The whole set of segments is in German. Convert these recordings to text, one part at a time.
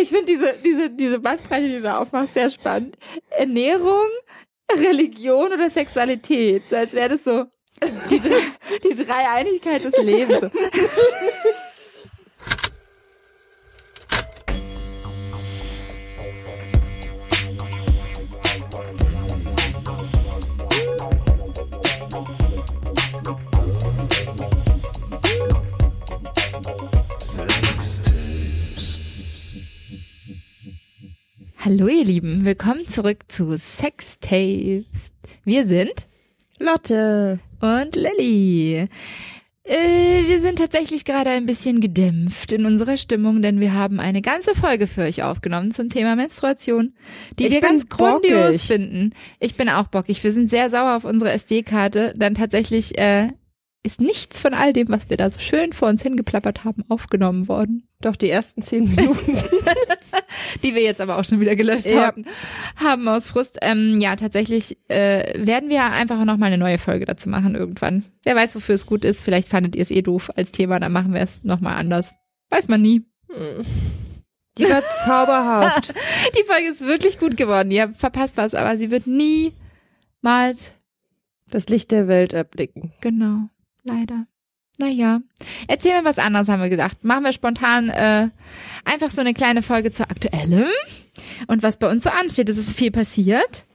Ich finde diese, diese, diese Bandbreite, die du da aufmachst, sehr spannend. Ernährung, Religion oder Sexualität. So als wäre das so die, die Dreieinigkeit des Lebens. Hallo ihr Lieben, willkommen zurück zu Sextapes. Wir sind Lotte und Lilly. Äh, wir sind tatsächlich gerade ein bisschen gedämpft in unserer Stimmung, denn wir haben eine ganze Folge für euch aufgenommen zum Thema Menstruation, die Ich wir ganz grandios bockig. finden. Ich bin auch bockig. Wir sind sehr sauer auf unsere SD-Karte, dann tatsächlich äh, ist nichts von all dem, was wir da so schön vor uns hingeplappert haben, aufgenommen worden. Doch die ersten zehn Minuten. die wir jetzt aber auch schon wieder gelöscht Ja. haben, haben aus Frust. Ähm, ja, tatsächlich äh, werden wir einfach noch mal eine neue Folge dazu machen irgendwann. Wer weiß, wofür es gut ist. Vielleicht fandet ihr es eh doof als Thema, dann machen wir es noch mal anders. Weiß man nie. Die war zauberhaft. Die Folge ist wirklich gut geworden. Ihr verpasst was, aber sie wird niemals Das Licht der Welt erblicken. Genau, leider. Naja, erzähl mir was anderes, haben wir gedacht. Machen wir spontan äh, einfach so eine kleine Folge zu Aktuellem und was bei uns so ansteht. Es ist viel passiert.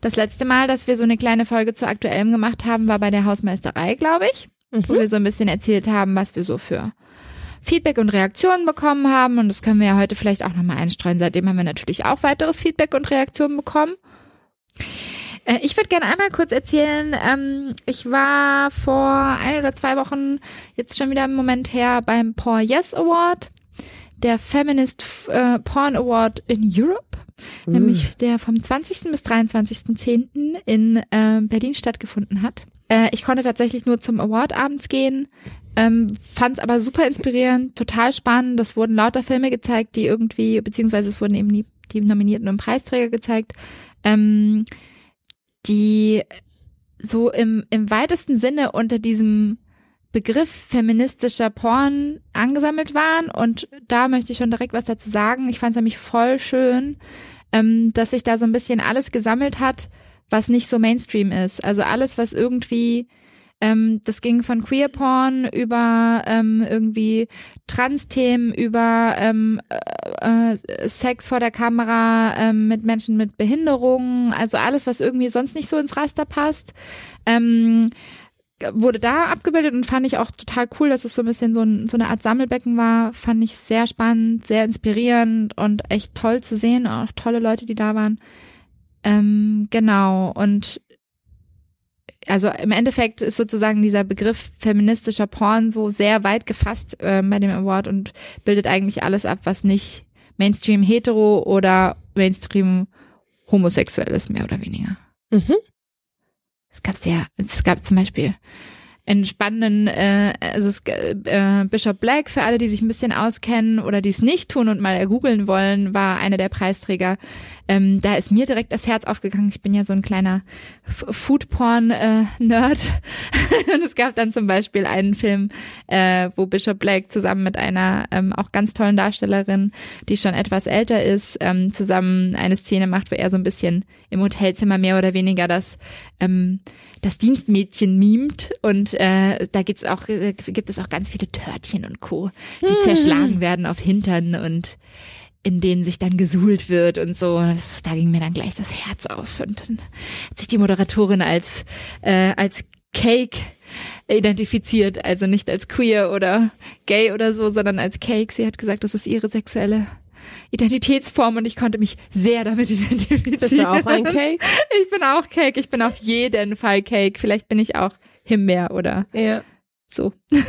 Das letzte Mal, dass wir so eine kleine Folge zu Aktuellem gemacht haben, war bei der Hausmeisterei, glaube ich, wo Mhm. wir so ein bisschen erzählt haben, was wir so für Feedback und Reaktionen bekommen haben. Und das können wir ja heute vielleicht auch nochmal einstreuen. Seitdem haben wir natürlich auch weiteres Feedback und Reaktionen bekommen. Äh, Ich würde gerne einmal kurz erzählen, ähm, ich war vor ein oder zwei Wochen, jetzt schon wieder im Moment her, beim Paul Yes Award, der Feminist äh, Porn Award in Europe, Mhm. nämlich der vom 20. bis 23.10. in äh, Berlin stattgefunden hat. Äh, ich konnte tatsächlich nur zum Award abends gehen, ähm, fand es aber super inspirierend, total spannend. Es wurden lauter Filme gezeigt, die irgendwie, beziehungsweise es wurden eben die, die Nominierten und Preisträger gezeigt, ähm, die so im, im weitesten Sinne unter diesem Begriff feministischer Porn angesammelt waren. Und da möchte ich schon direkt was dazu sagen. Ich fand es nämlich voll schön, ähm, dass sich da so ein bisschen alles gesammelt hat, was nicht so Mainstream ist. Also alles, was irgendwie, ähm, das ging von Queer Porn über ähm, irgendwie Trans-Themen, über ähm, äh, äh, Sex vor der Kamera ähm, mit Menschen mit Behinderungen, also alles, was irgendwie sonst nicht so ins Raster passt. Ähm, wurde da abgebildet und fand ich auch total cool, dass es so ein bisschen so, ein, so eine Art Sammelbecken war. Fand ich sehr spannend, sehr inspirierend und echt toll zu sehen. Auch tolle Leute, die da waren. Ähm, genau. Und also im Endeffekt ist sozusagen dieser Begriff feministischer Porn so sehr weit gefasst ähm, bei dem Award und bildet eigentlich alles ab, was nicht Mainstream hetero oder Mainstream homosexuell ist, mehr oder weniger. Mhm. Es gab sehr, es gab zum Beispiel einen spannenden, äh, also es, äh, Bishop Black, für alle, die sich ein bisschen auskennen oder die es nicht tun und mal googeln wollen, war einer der Preisträger. Ähm, da ist mir direkt das Herz aufgegangen. Ich bin ja so ein kleiner Foodporn-Nerd. und es gab dann zum Beispiel einen Film, äh, wo Bishop Black zusammen mit einer ähm, auch ganz tollen Darstellerin, die schon etwas älter ist, ähm, zusammen eine Szene macht, wo er so ein bisschen im Hotelzimmer mehr oder weniger das ähm, das Dienstmädchen mimt und äh, da gibt's auch äh, gibt es auch ganz viele Törtchen und Co, die zerschlagen werden auf Hintern und in denen sich dann gesuhlt wird und so. Das, da ging mir dann gleich das Herz auf und dann hat sich die Moderatorin als äh, als Cake identifiziert, also nicht als queer oder gay oder so, sondern als Cake. Sie hat gesagt, das ist ihre sexuelle Identitätsform und ich konnte mich sehr damit identifizieren. Bist du auch ein Cake? Ich bin auch Cake. Ich bin auf jeden Fall Cake. Vielleicht bin ich auch Himbeer oder Ja. so.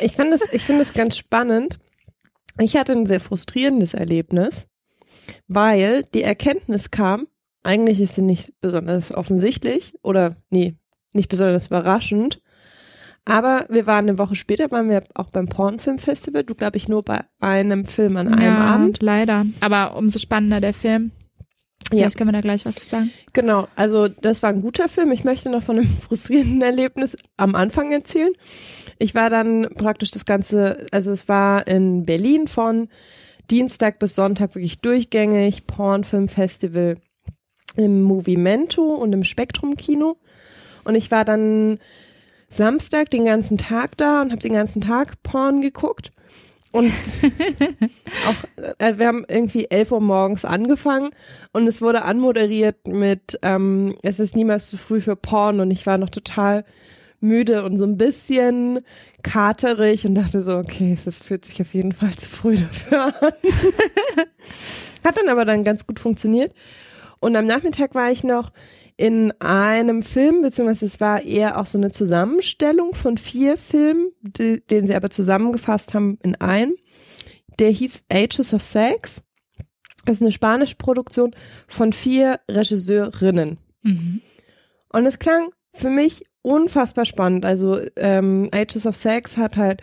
Ich finde es, ich finde es ganz spannend. Ich hatte ein sehr frustrierendes Erlebnis, weil die Erkenntnis kam, eigentlich ist sie nicht besonders offensichtlich oder nee, nicht besonders überraschend. Aber wir waren eine Woche später, waren wir auch beim Pornfilmfestival. Du glaube ich nur bei einem Film an einem ja, Abend. Leider. Aber umso spannender der Film. Ja. Vielleicht können wir da gleich was zu sagen. Genau, also das war ein guter Film. Ich möchte noch von einem frustrierenden Erlebnis am Anfang erzählen. Ich war dann praktisch das Ganze, also es war in Berlin von Dienstag bis Sonntag wirklich durchgängig Pornfilmfestival im Movimento und im Spektrum Kino. Und ich war dann Samstag den ganzen Tag da und habe den ganzen Tag Porn geguckt. Und auch, also wir haben irgendwie 11 Uhr morgens angefangen und es wurde anmoderiert mit, ähm, es ist niemals zu früh für Porn und ich war noch total müde und so ein bisschen katerig und dachte so, okay, es fühlt sich auf jeden Fall zu früh dafür an. Hat dann aber dann ganz gut funktioniert. Und am Nachmittag war ich noch in einem Film, beziehungsweise es war eher auch so eine Zusammenstellung von vier Filmen, die, den sie aber zusammengefasst haben in einen. Der hieß Ages of Sex. Das ist eine spanische Produktion von vier Regisseurinnen. Mhm. Und es klang für mich unfassbar spannend. Also ähm, Ages of Sex hat halt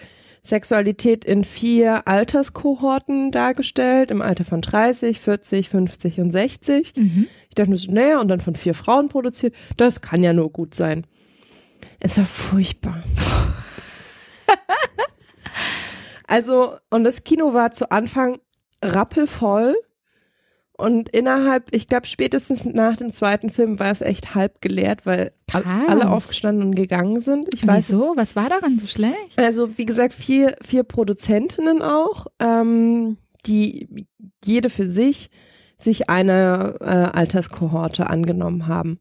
Sexualität in vier Alterskohorten dargestellt, im Alter von 30, 40, 50 und 60. Mhm. Ich dachte mir so, naja, und dann von vier Frauen produziert. Das kann ja nur gut sein. Es war furchtbar. also, und das Kino war zu Anfang rappelvoll. Und innerhalb, ich glaube, spätestens nach dem zweiten Film war es echt halb geleert, weil Krass. alle aufgestanden und gegangen sind. Ich weiß, Wieso? Was war daran so schlecht? Also, wie gesagt, vier, vier Produzentinnen auch, ähm, die jede für sich sich eine äh, Alterskohorte angenommen haben.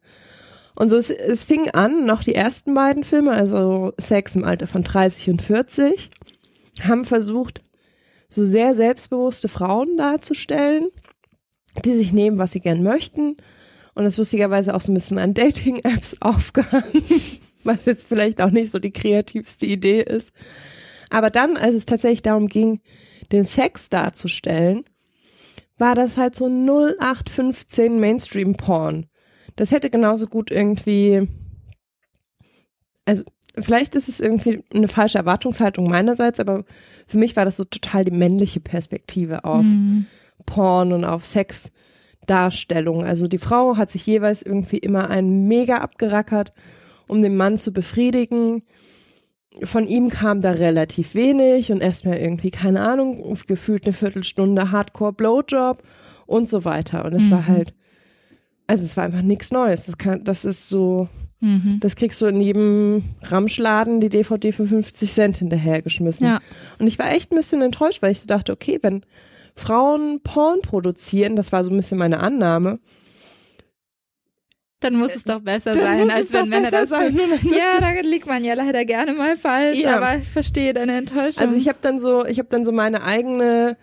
Und so, es, es fing an, noch die ersten beiden Filme, also Sex im Alter von 30 und 40, haben versucht, so sehr selbstbewusste Frauen darzustellen die sich nehmen, was sie gern möchten. Und das lustigerweise auch so ein bisschen an Dating-Apps aufgehangen, was jetzt vielleicht auch nicht so die kreativste Idee ist. Aber dann, als es tatsächlich darum ging, den Sex darzustellen, war das halt so 0815 Mainstream-Porn. Das hätte genauso gut irgendwie, also vielleicht ist es irgendwie eine falsche Erwartungshaltung meinerseits, aber für mich war das so total die männliche Perspektive auf mhm. Porn und auf Sexdarstellung. Also die Frau hat sich jeweils irgendwie immer einen mega abgerackert, um den Mann zu befriedigen. Von ihm kam da relativ wenig und erstmal irgendwie, keine Ahnung, gefühlt eine Viertelstunde Hardcore Blowjob und so weiter. Und es mhm. war halt, also es war einfach nichts Neues. Das, kann, das ist so, mhm. das kriegst du in jedem Ramschladen die DVD für 50 Cent hinterhergeschmissen. Ja. Und ich war echt ein bisschen enttäuscht, weil ich so dachte, okay, wenn, Frauen Porn produzieren, das war so ein bisschen meine Annahme. Dann muss es doch besser sein, als wenn Männer das sein. Ja, da liegt man ja leider gerne mal falsch, ja. aber ich verstehe deine Enttäuschung. Also ich habe dann so, ich habe dann so meine eigene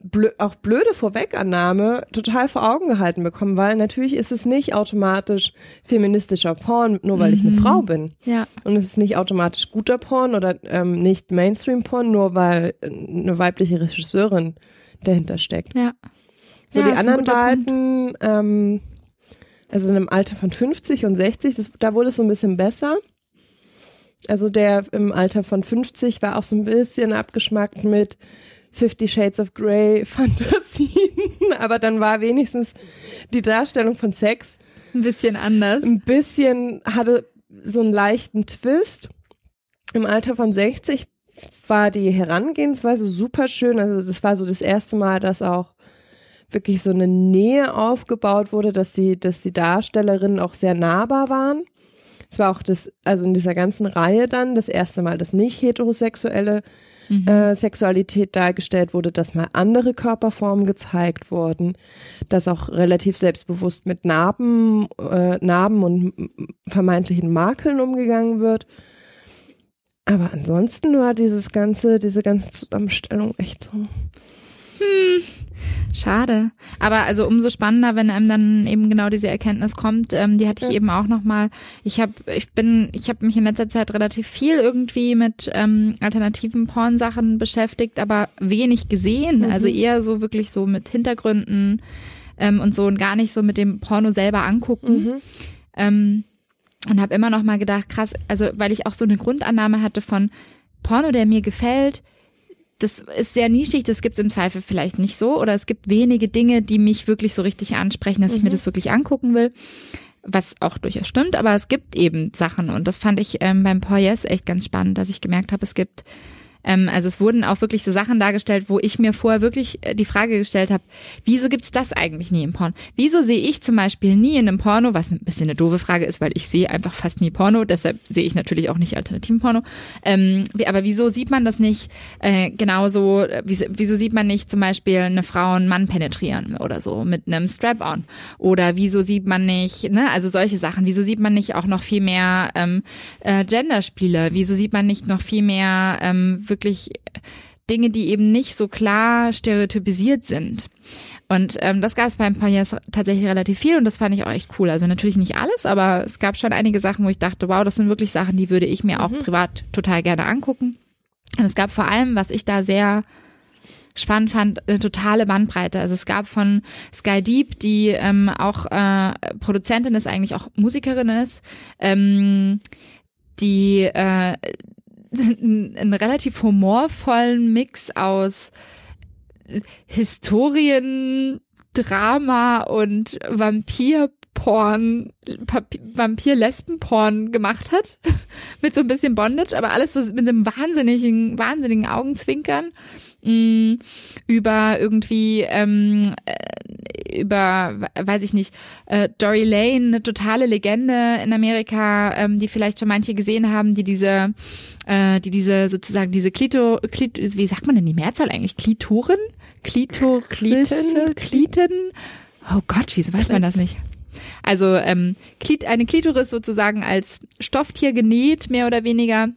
blö auch blöde Vorwegannahme total vor Augen gehalten bekommen, weil natürlich ist es nicht automatisch feministischer Porn, nur weil mhm. ich eine mhm. Frau bin. Ja. Und es ist nicht automatisch guter Porn oder ähm, nicht Mainstream-Porn, nur weil eine weibliche Regisseurin dahinter steckt. Ja. So ja, die anderen beiden, ähm, also in einem Alter von 50 und 60, das, da wurde es so ein bisschen besser. Also der im Alter von 50 war auch so ein bisschen abgeschmackt mit Fifty Shades of Grey Fantasien, aber dann war wenigstens die Darstellung von Sex ein bisschen anders. Ein bisschen hatte so einen leichten Twist. Im Alter von 60 war die Herangehensweise super schön. Also das war so das erste Mal, dass auch wirklich so eine Nähe aufgebaut wurde, dass die, dass die Darstellerinnen auch sehr nahbar waren. Es war auch das, also in dieser ganzen Reihe dann das erste Mal, dass nicht heterosexuelle mhm. äh, Sexualität dargestellt wurde, dass mal andere Körperformen gezeigt wurden, dass auch relativ selbstbewusst mit Narben, äh, Narben und vermeintlichen Makeln umgegangen wird. Aber ansonsten war dieses ganze, diese ganze Zusammenstellung echt so. Hm, schade. Aber also umso spannender, wenn einem dann eben genau diese Erkenntnis kommt. Ähm, die hatte ich ja. eben auch noch mal. Ich habe, ich bin, ich habe mich in letzter Zeit relativ viel irgendwie mit ähm, alternativen Pornsachen beschäftigt, aber wenig gesehen. Mhm. Also eher so wirklich so mit Hintergründen ähm, und so und gar nicht so mit dem Porno selber angucken. Mhm. Ähm, und habe immer noch mal gedacht, krass, also weil ich auch so eine Grundannahme hatte von Porno, der mir gefällt, das ist sehr nischig, das gibt es im Zweifel vielleicht nicht so oder es gibt wenige Dinge, die mich wirklich so richtig ansprechen, dass mhm. ich mir mhm. das wirklich angucken will, was auch durchaus stimmt, aber es gibt eben Sachen und das fand ich ähm, beim Yes echt ganz spannend, dass ich gemerkt habe, es gibt Ähm, also es wurden auch wirklich so Sachen dargestellt, wo ich mir vorher wirklich äh, die Frage gestellt habe, wieso gibt's das eigentlich nie im Porno? Wieso sehe ich zum Beispiel nie in einem Porno, was ein bisschen eine doofe Frage ist, weil ich sehe einfach fast nie Porno, deshalb sehe ich natürlich auch nicht alternativen Porno. Ähm, aber wieso sieht man das nicht äh, genauso, äh, wieso, wieso sieht man nicht zum Beispiel eine Frau einen Mann penetrieren oder so mit einem Strap-on? Oder wieso sieht man nicht, ne, also solche Sachen, wieso sieht man nicht auch noch viel mehr ähm, äh, Genderspiele? Wieso sieht man nicht noch viel mehr ähm, wirklich Dinge, die eben nicht so klar stereotypisiert sind? Und ähm, das gab es beim Pioneers tatsächlich relativ viel und das fand ich auch echt cool. Also natürlich nicht alles, aber es gab schon einige Sachen, wo ich dachte, wow, das sind wirklich Sachen, die würde ich mir auch mhm. privat total gerne angucken. Und es gab vor allem, was ich da sehr spannend fand, eine totale Bandbreite. Also es gab von Sky Deep, die ähm, auch äh, Produzentin ist, eigentlich auch Musikerin ist, ähm, die äh, einen relativ humorvollen Mix aus Historien, Drama und Vampirporn, Vampir-Lesben-Porn gemacht hat. mit so ein bisschen Bondage, aber alles so mit einem wahnsinnigen, wahnsinnigen Augenzwinkern. Mm, über irgendwie ähm, äh, über weiß ich nicht äh, Dory Lane eine totale Legende in Amerika ähm, die vielleicht schon manche gesehen haben die diese äh, die diese sozusagen diese Klito, Klit, wie sagt man denn die Mehrzahl eigentlich? Klitoren? Klitorisen Kliten? Oh Gott wieso weiß man das nicht? Also ähm, eine Klitoris sozusagen als Stofftier genäht mehr oder weniger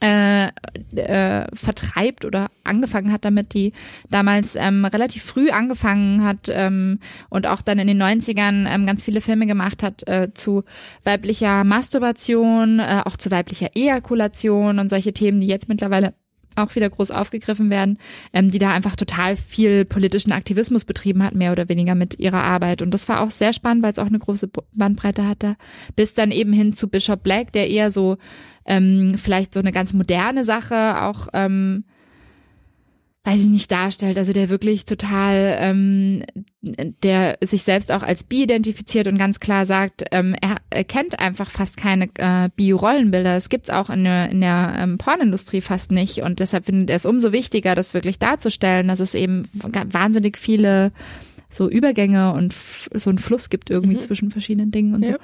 äh, äh, vertreibt oder angefangen hat damit, die damals ähm, relativ früh angefangen hat ähm, und auch dann in den 90ern ähm, ganz viele Filme gemacht hat äh, zu weiblicher Masturbation, äh, auch zu weiblicher Ejakulation und solche Themen, die jetzt mittlerweile auch wieder groß aufgegriffen werden, ähm, die da einfach total viel politischen Aktivismus betrieben hat, mehr oder weniger mit ihrer Arbeit. Und das war auch sehr spannend, weil es auch eine große Bandbreite hatte, bis dann eben hin zu Bishop Black, der eher so ähm, vielleicht so eine ganz moderne Sache auch ähm, weiß ich nicht, darstellt. Also der wirklich total, ähm, der sich selbst auch als bi identifiziert und ganz klar sagt, ähm, er, er kennt einfach fast keine äh, Bi-Rollenbilder. Es gibt's auch in der, in der ähm, Pornindustrie fast nicht. Und deshalb findet er es umso wichtiger, das wirklich darzustellen, dass es eben wahnsinnig viele so Übergänge und so einen Fluss gibt irgendwie mhm. zwischen verschiedenen Dingen und ja. so.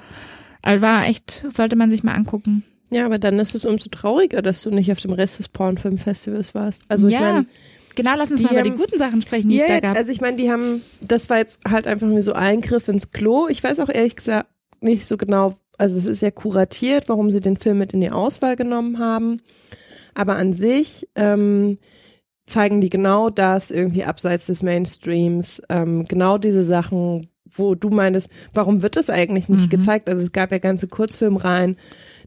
Also war echt, sollte man sich mal angucken. Ja, aber dann ist es umso trauriger, dass du nicht auf dem Rest des Pornfilmfestivals warst. Also ja. ich meine, Genau, lass uns mal haben, über die guten Sachen sprechen, die yeah, es da gab. Also ich meine, die haben, das war jetzt halt einfach nur so Eingriff ins Klo. Ich weiß auch ehrlich gesagt nicht so genau, also es ist ja kuratiert, warum sie den Film mit in die Auswahl genommen haben. Aber an sich ähm, zeigen die genau das irgendwie abseits des Mainstreams, ähm, genau diese Sachen, wo du meinst, warum wird das eigentlich nicht mhm. gezeigt? Also es gab ja ganze Kurzfilmreihen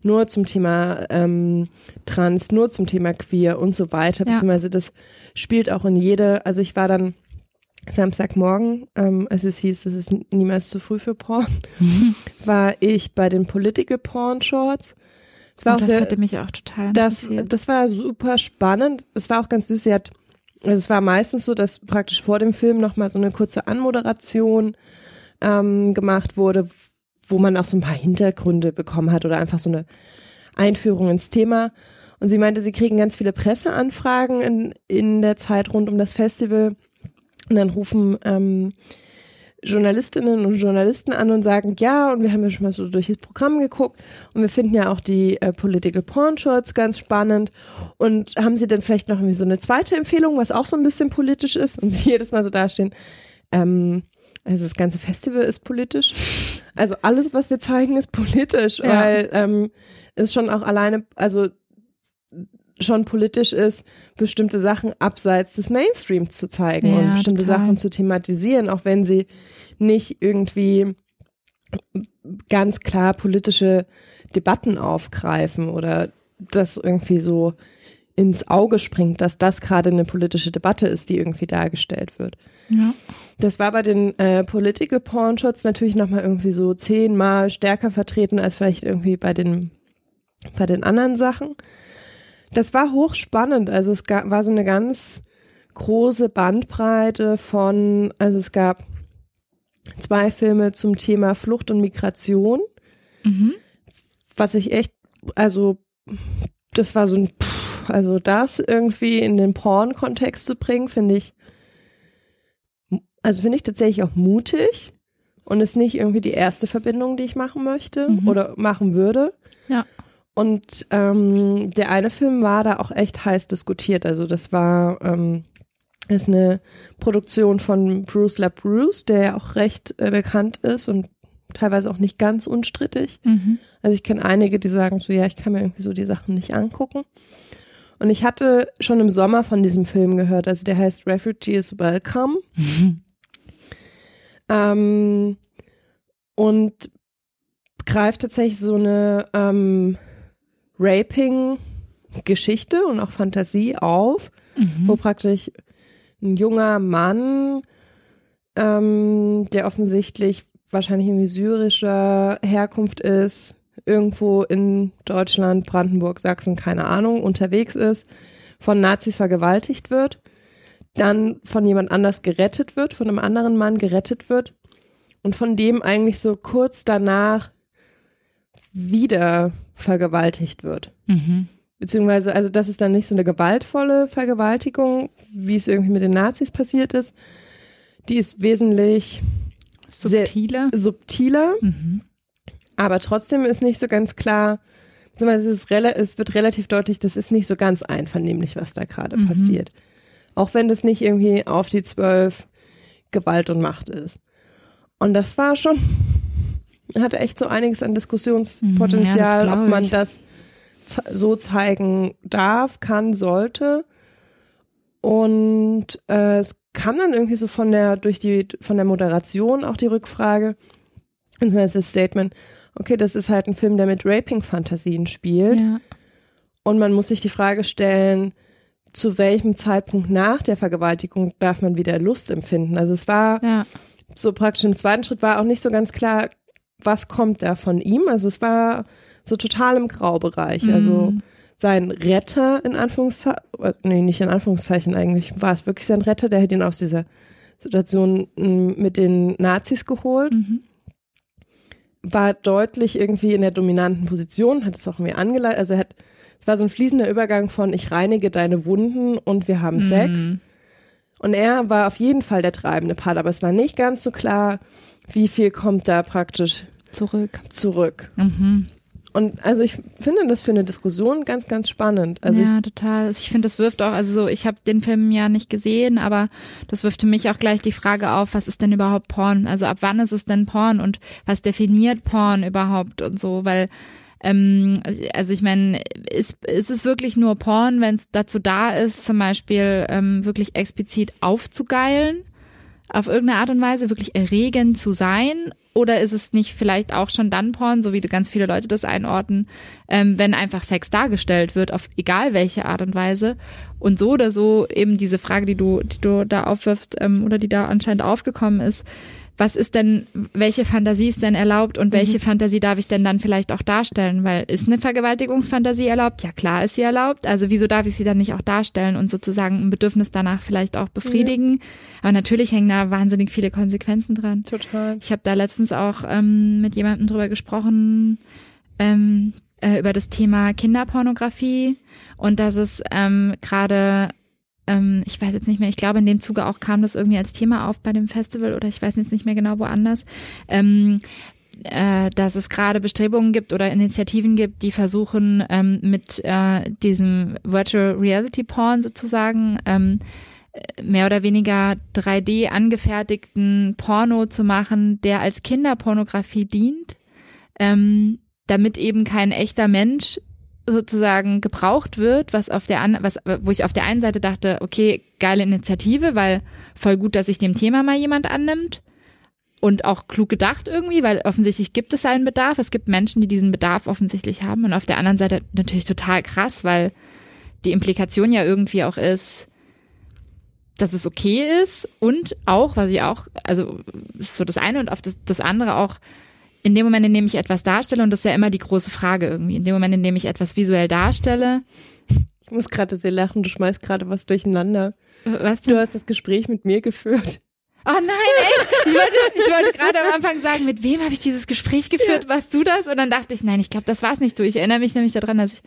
nur zum Thema ähm, Trans, nur zum Thema Queer und so weiter, ja. beziehungsweise das spielt auch in jede, also ich war dann Samstagmorgen, ähm, als es hieß, es ist niemals zu früh für Porn, war ich bei den Political Porn Shorts. Das, war oh, auch das sehr, hatte mich auch total. Das, das war super spannend. Es war auch ganz süß. Sie hat, also es war meistens so, dass praktisch vor dem Film nochmal so eine kurze Anmoderation ähm, gemacht wurde, wo man auch so ein paar Hintergründe bekommen hat oder einfach so eine Einführung ins Thema. Und sie meinte, sie kriegen ganz viele Presseanfragen in, in der Zeit rund um das Festival. Und dann rufen ähm, Journalistinnen und Journalisten an und sagen, ja, und wir haben ja schon mal so durch das Programm geguckt und wir finden ja auch die äh, Political Porn Shorts ganz spannend. Und haben Sie denn vielleicht noch irgendwie so eine zweite Empfehlung, was auch so ein bisschen politisch ist? Und sie jedes Mal so dastehen, ähm, also das ganze Festival ist politisch. Also alles, was wir zeigen, ist politisch, ja. weil ähm, es schon auch alleine, also schon politisch ist, bestimmte Sachen abseits des Mainstreams zu zeigen ja, und bestimmte total. Sachen zu thematisieren, auch wenn sie nicht irgendwie ganz klar politische Debatten aufgreifen oder das irgendwie so ins Auge springt, dass das gerade eine politische Debatte ist, die irgendwie dargestellt wird. Ja. Das war bei den äh, Political Porn Shots natürlich nochmal irgendwie so zehnmal stärker vertreten als vielleicht irgendwie bei den, bei den anderen Sachen. Das war hochspannend. Also es gab, war so eine ganz große Bandbreite von, also es gab zwei Filme zum Thema Flucht und Migration, mhm. was ich echt, also das war so ein, pff, also das irgendwie in den Porn-Kontext zu bringen, finde ich, also finde ich tatsächlich auch mutig und ist nicht irgendwie die erste Verbindung, die ich machen möchte Mhm. oder machen würde. Ja. Und ähm, der eine Film war da auch echt heiß diskutiert. Also das war ähm, ist eine Produktion von Bruce LaBruce, der ja auch recht äh, bekannt ist und teilweise auch nicht ganz unstrittig. Mhm. Also ich kenne einige, die sagen so, ja, ich kann mir irgendwie so die Sachen nicht angucken. Und ich hatte schon im Sommer von diesem Film gehört, also der heißt Refugees Welcome. Ähm, und greift tatsächlich so eine ähm, Raping-Geschichte und auch Fantasie auf, Mhm. wo praktisch ein junger Mann, ähm, der offensichtlich wahrscheinlich irgendwie syrischer Herkunft ist, irgendwo in Deutschland, Brandenburg, Sachsen, keine Ahnung, unterwegs ist, von Nazis vergewaltigt wird, dann von jemand anders gerettet wird, von einem anderen Mann gerettet wird und von dem eigentlich so kurz danach wieder vergewaltigt wird. Mhm. Beziehungsweise, also das ist dann nicht so eine gewaltvolle Vergewaltigung, wie es irgendwie mit den Nazis passiert ist. Die ist wesentlich Sehr- Subtile. subtiler, Mhm. Aber trotzdem ist nicht so ganz klar, beziehungsweise es, ist es wird relativ deutlich, das ist nicht so ganz einvernehmlich, was da gerade Mhm. passiert. Auch wenn das nicht irgendwie auf die zwölf Gewalt und Macht ist. Und das war schon, hatte echt so einiges an Mhm, ja, Diskussionspotenzial, das glaub ob man das so zeigen darf, kann, sollte. Und äh, es kam dann irgendwie so von der, durch die, von der Moderation auch die Rückfrage, beziehungsweise das Statement, okay, das ist halt ein Film, der mit Raping-Fantasien spielt. Ja. Und man muss sich die Frage stellen, zu welchem Zeitpunkt nach der Vergewaltigung darf man wieder Lust empfinden? Also es war ja. so praktisch im zweiten Schritt war auch nicht so ganz klar, was kommt da von ihm. Also es war so total im Graubereich. Also Mhm. sein Retter in Anführungszeichen, nee, nicht in Anführungszeichen eigentlich, war es wirklich sein Retter, der hat ihn aus dieser Situation m, mit den Nazis geholt, Mhm. War deutlich irgendwie in der dominanten Position, hat es auch irgendwie angeleitet, also er hat, es war so ein fließender Übergang von ich reinige deine Wunden und wir haben Sex. Mhm. Und er war auf jeden Fall der treibende Part, aber es war nicht ganz so klar, wie viel kommt da praktisch Zurück. zurück. Mhm. Und also ich finde das für eine Diskussion ganz, ganz spannend. Also ja, total. Ich finde, das wirft auch, also so, ich habe den Film ja nicht gesehen, aber das wirft für mich auch gleich die Frage auf, was ist denn überhaupt Porn? Also ab wann ist es denn Porn und was definiert Porn überhaupt und so, weil ähm, also ich meine, ist, ist es wirklich nur Porn, wenn es dazu da ist, zum Beispiel ähm, wirklich explizit aufzugeilen, auf irgendeine Art und Weise, wirklich erregend zu sein? Oder ist es nicht vielleicht auch schon dann Porn, so wie ganz viele Leute das einordnen, ähm, wenn einfach Sex dargestellt wird, auf egal welche Art und Weise? Und so oder so eben diese Frage, die du, die du da aufwirfst ähm, oder die da anscheinend aufgekommen ist, was ist denn, welche Fantasie ist denn erlaubt und welche Fantasie darf ich denn dann vielleicht auch darstellen? Weil ist eine Vergewaltigungsfantasie erlaubt? Ja, klar ist sie erlaubt. Also wieso darf ich sie dann nicht auch darstellen und sozusagen ein Bedürfnis danach vielleicht auch befriedigen? Aber natürlich hängen da wahnsinnig viele Konsequenzen dran. total. Ich habe da letztens auch ähm, mit jemandem drüber gesprochen, ähm, äh, über das Thema Kinderpornografie und dass es ähm, gerade, ähm, ich weiß jetzt nicht mehr, ich glaube in dem Zuge auch kam das irgendwie als Thema auf bei dem Festival oder ich weiß jetzt nicht mehr genau woanders, ähm, äh, dass es gerade Bestrebungen gibt oder Initiativen gibt, die versuchen ähm, mit äh, diesem Virtual Reality Porn sozusagen ähm, mehr oder weniger 3D angefertigten Porno zu machen, der als Kinderpornografie dient, ähm, damit eben kein echter Mensch sozusagen gebraucht wird, was auf der an, was, wo ich auf der einen Seite dachte, okay, geile Initiative, weil voll gut, dass sich dem Thema mal jemand annimmt und auch klug gedacht irgendwie, weil offensichtlich gibt es einen Bedarf. Es gibt Menschen, die diesen Bedarf offensichtlich haben und auf der anderen Seite natürlich total krass, weil die Implikation ja irgendwie auch ist, dass es okay ist und auch, was ich auch, also ist so das eine und auf das, das andere auch, in dem Moment, in dem ich etwas darstelle, und das ist ja immer die große Frage irgendwie, in dem Moment, in dem ich etwas visuell darstelle, Ich muss gerade sehr lachen, du schmeißt gerade was durcheinander. was Du hast das Gespräch mit mir geführt. Oh nein, echt? Ich wollte, ich wollte gerade am Anfang sagen, mit wem habe ich dieses Gespräch geführt? Warst du das? Und dann dachte ich, nein, ich glaube, das war es nicht du. Ich erinnere mich nämlich daran, dass ich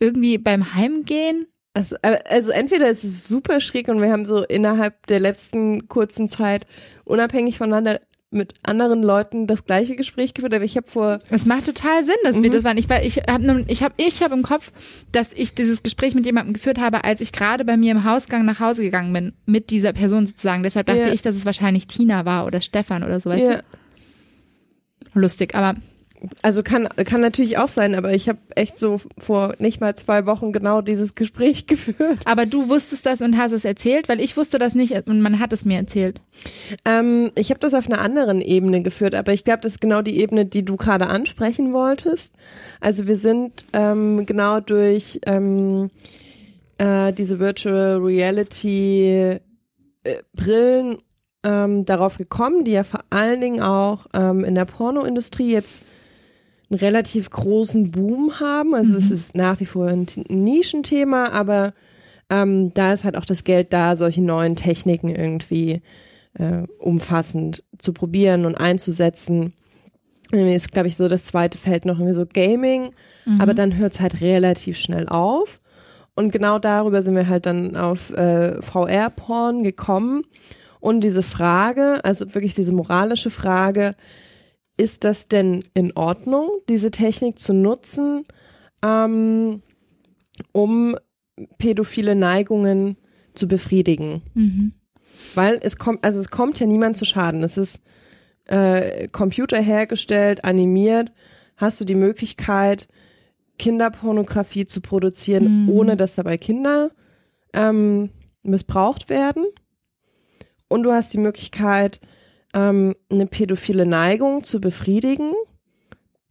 irgendwie beim Heimgehen. Also, also entweder ist es super schräg und wir haben so innerhalb der letzten kurzen Zeit unabhängig voneinander mit anderen Leuten das gleiche Gespräch geführt, aber ich habe vor. Es macht total Sinn, dass mhm. wir das waren. Ich, ich habe ich hab, ich hab im Kopf, dass ich dieses Gespräch mit jemandem geführt habe, als ich gerade bei mir im Hausgang nach Hause gegangen bin, mit dieser Person sozusagen. Deshalb dachte ja. ich, dass es wahrscheinlich Tina war oder Stefan oder so, weißt ja. du? Lustig, aber also kann, kann natürlich auch sein, aber ich habe echt so vor nicht mal zwei Wochen genau dieses Gespräch geführt. Aber du wusstest das und hast es erzählt, weil ich wusste das nicht und man hat es mir erzählt. Ähm, ich habe das auf einer anderen Ebene geführt, aber ich glaube, das ist genau die Ebene, die du gerade ansprechen wolltest. Also wir sind ähm, genau durch ähm, äh, diese Virtual Reality äh, Brillen ähm, darauf gekommen, die ja vor allen Dingen auch ähm, in der Pornoindustrie jetzt einen relativ großen Boom haben. Also es mhm. ist nach wie vor ein Nischenthema, aber ähm, da ist halt auch das Geld da, solche neuen Techniken irgendwie äh, umfassend zu probieren und einzusetzen. Irgendwie ist, glaube ich, so das zweite Feld noch irgendwie so Gaming, mhm. aber dann hört es halt relativ schnell auf. Und genau darüber sind wir halt dann auf äh, VR-Porn gekommen. Und diese Frage, also wirklich diese moralische Frage, ist das denn in Ordnung, diese Technik zu nutzen, ähm, um pädophile Neigungen zu befriedigen? Mhm. Weil es kommt, also es kommt ja niemand zu Schaden. Es ist äh, Computer hergestellt, animiert. Hast du die Möglichkeit, Kinderpornografie zu produzieren, mhm. ohne dass dabei Kinder ähm, missbraucht werden? Und du hast die Möglichkeit, ähm, eine pädophile Neigung zu befriedigen,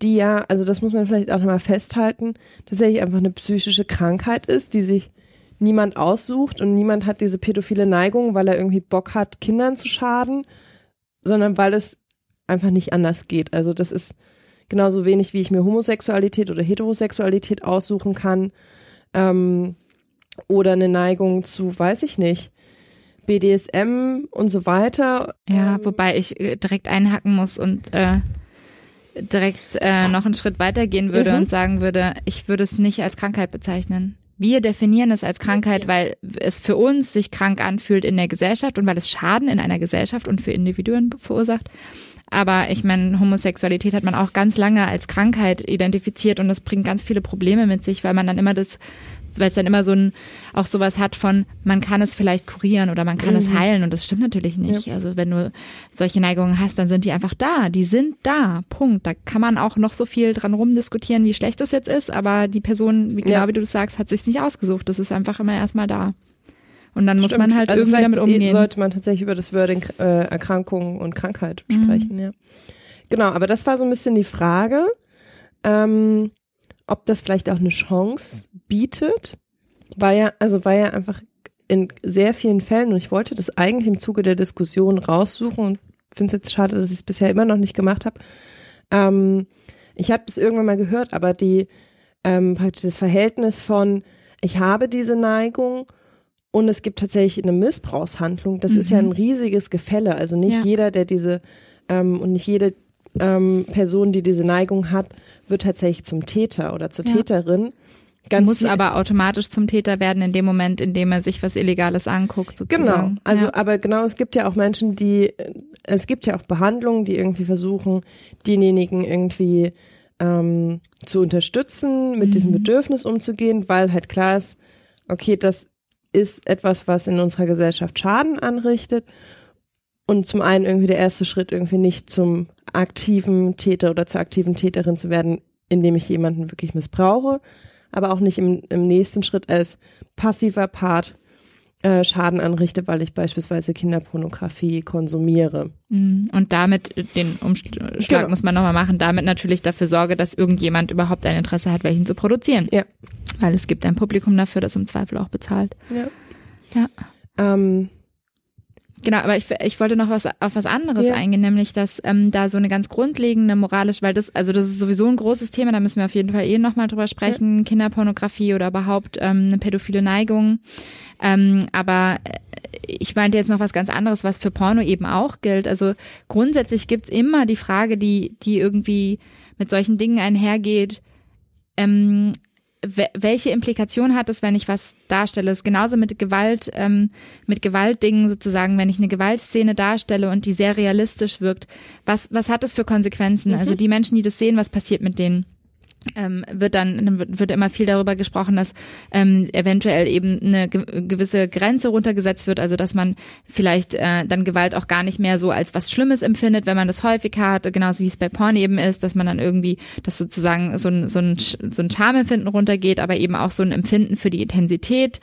die ja, also das muss man vielleicht auch nochmal festhalten, tatsächlich einfach eine psychische Krankheit ist, die sich niemand aussucht und niemand hat diese pädophile Neigung, weil er irgendwie Bock hat, Kindern zu schaden, sondern weil es einfach nicht anders geht. Also das ist genauso wenig, wie ich mir Homosexualität oder Heterosexualität aussuchen kann ähm, oder eine Neigung zu, weiß ich nicht, BDSM und so weiter. Ja, wobei ich äh, direkt einhacken muss und äh, direkt äh, noch einen Schritt weitergehen würde mhm. und sagen würde, ich würde es nicht als Krankheit bezeichnen. Wir definieren es als Krankheit, weil es für uns sich krank anfühlt in der Gesellschaft und weil es Schaden in einer Gesellschaft und für Individuen verursacht. Aber ich meine, Homosexualität hat man auch ganz lange als Krankheit identifiziert und das bringt ganz viele Probleme mit sich, weil man dann immer das weil es dann immer so ein, auch sowas hat von, man kann es vielleicht kurieren oder man kann mhm. es heilen und das stimmt natürlich nicht. Ja. Also wenn du solche Neigungen hast, dann sind die einfach da. Die sind da. Punkt. Da kann man auch noch so viel dran rumdiskutieren, wie schlecht das jetzt ist, aber die Person, wie genau ja. wie du das sagst, hat sich nicht ausgesucht. Das ist einfach immer erstmal da. Und dann Stimmt. muss man halt also irgendwie damit umgehen. sollte man tatsächlich über das Wording äh, Erkrankung und Krankheit mhm. sprechen, ja. Genau, aber das war so ein bisschen die Frage. Ähm, ob das vielleicht auch eine Chance bietet, war ja, also war ja einfach in sehr vielen Fällen, und ich wollte das eigentlich im Zuge der Diskussion raussuchen und finde es jetzt schade, dass ich es bisher immer noch nicht gemacht habe. Ähm, ich habe es irgendwann mal gehört, aber die ähm, praktisch das Verhältnis von ich habe diese Neigung und es gibt tatsächlich eine Missbrauchshandlung, das mhm. ist ja ein mhm. riesiges Gefälle. Also nicht ja. jeder, der diese ähm, und nicht jede ähm, Person, die diese Neigung hat, wird tatsächlich zum Täter oder zur ja. Täterin. Ganz muss aber automatisch zum Täter werden in dem Moment, in dem er sich was Illegales anguckt. Sozusagen. Genau, also ja. aber genau, es gibt ja auch Menschen, die, es gibt ja auch Behandlungen, die irgendwie versuchen, denjenigen irgendwie ähm, zu unterstützen, mit mhm. diesem Bedürfnis umzugehen, weil halt klar ist, okay, das ist etwas, was in unserer Gesellschaft Schaden anrichtet und zum einen irgendwie der erste Schritt irgendwie nicht zum aktiven Täter oder zur aktiven Täterin zu werden, indem ich jemanden wirklich missbrauche, aber auch nicht im, im nächsten Schritt als passiver Part äh, Schaden anrichte, weil ich beispielsweise Kinderpornografie konsumiere. Mhm. Und damit den Umschlag genau. muss man nochmal machen, damit natürlich dafür sorge, dass irgendjemand überhaupt ein Interesse hat, welchen zu produzieren. Ja. Weil es gibt ein Publikum dafür, das im Zweifel auch bezahlt. Ja. Ja. Ähm, Genau, aber ich, ich wollte noch was auf was anderes ja. eingehen, nämlich dass ähm, da so eine ganz grundlegende moralisch, weil das, also das ist sowieso ein großes Thema, da müssen wir auf jeden Fall eh nochmal drüber sprechen, ja. Kinderpornografie oder überhaupt ähm, eine pädophile Neigung. Ähm, aber äh, ich meinte jetzt noch was ganz anderes, was für Porno eben auch gilt. Also grundsätzlich gibt's immer die Frage, die, die irgendwie mit solchen Dingen einhergeht, ähm, welche Implikation hat es, wenn ich was darstelle? Es ist genauso mit Gewalt, ähm, mit Gewaltdingen sozusagen, wenn ich eine Gewaltszene darstelle und die sehr realistisch wirkt. Was, was hat das für Konsequenzen? Mhm. Also die Menschen, die das sehen, was passiert mit denen? Ähm, wird dann wird immer viel darüber gesprochen, dass ähm, eventuell eben eine gewisse Grenze runtergesetzt wird, also dass man vielleicht äh, dann Gewalt auch gar nicht mehr so als was Schlimmes empfindet, wenn man das häufig hat, genauso wie es bei Porn eben ist, dass man dann irgendwie, dass sozusagen so ein, so ein, so ein Charmeempfinden runtergeht, aber eben auch so ein Empfinden für die Intensität,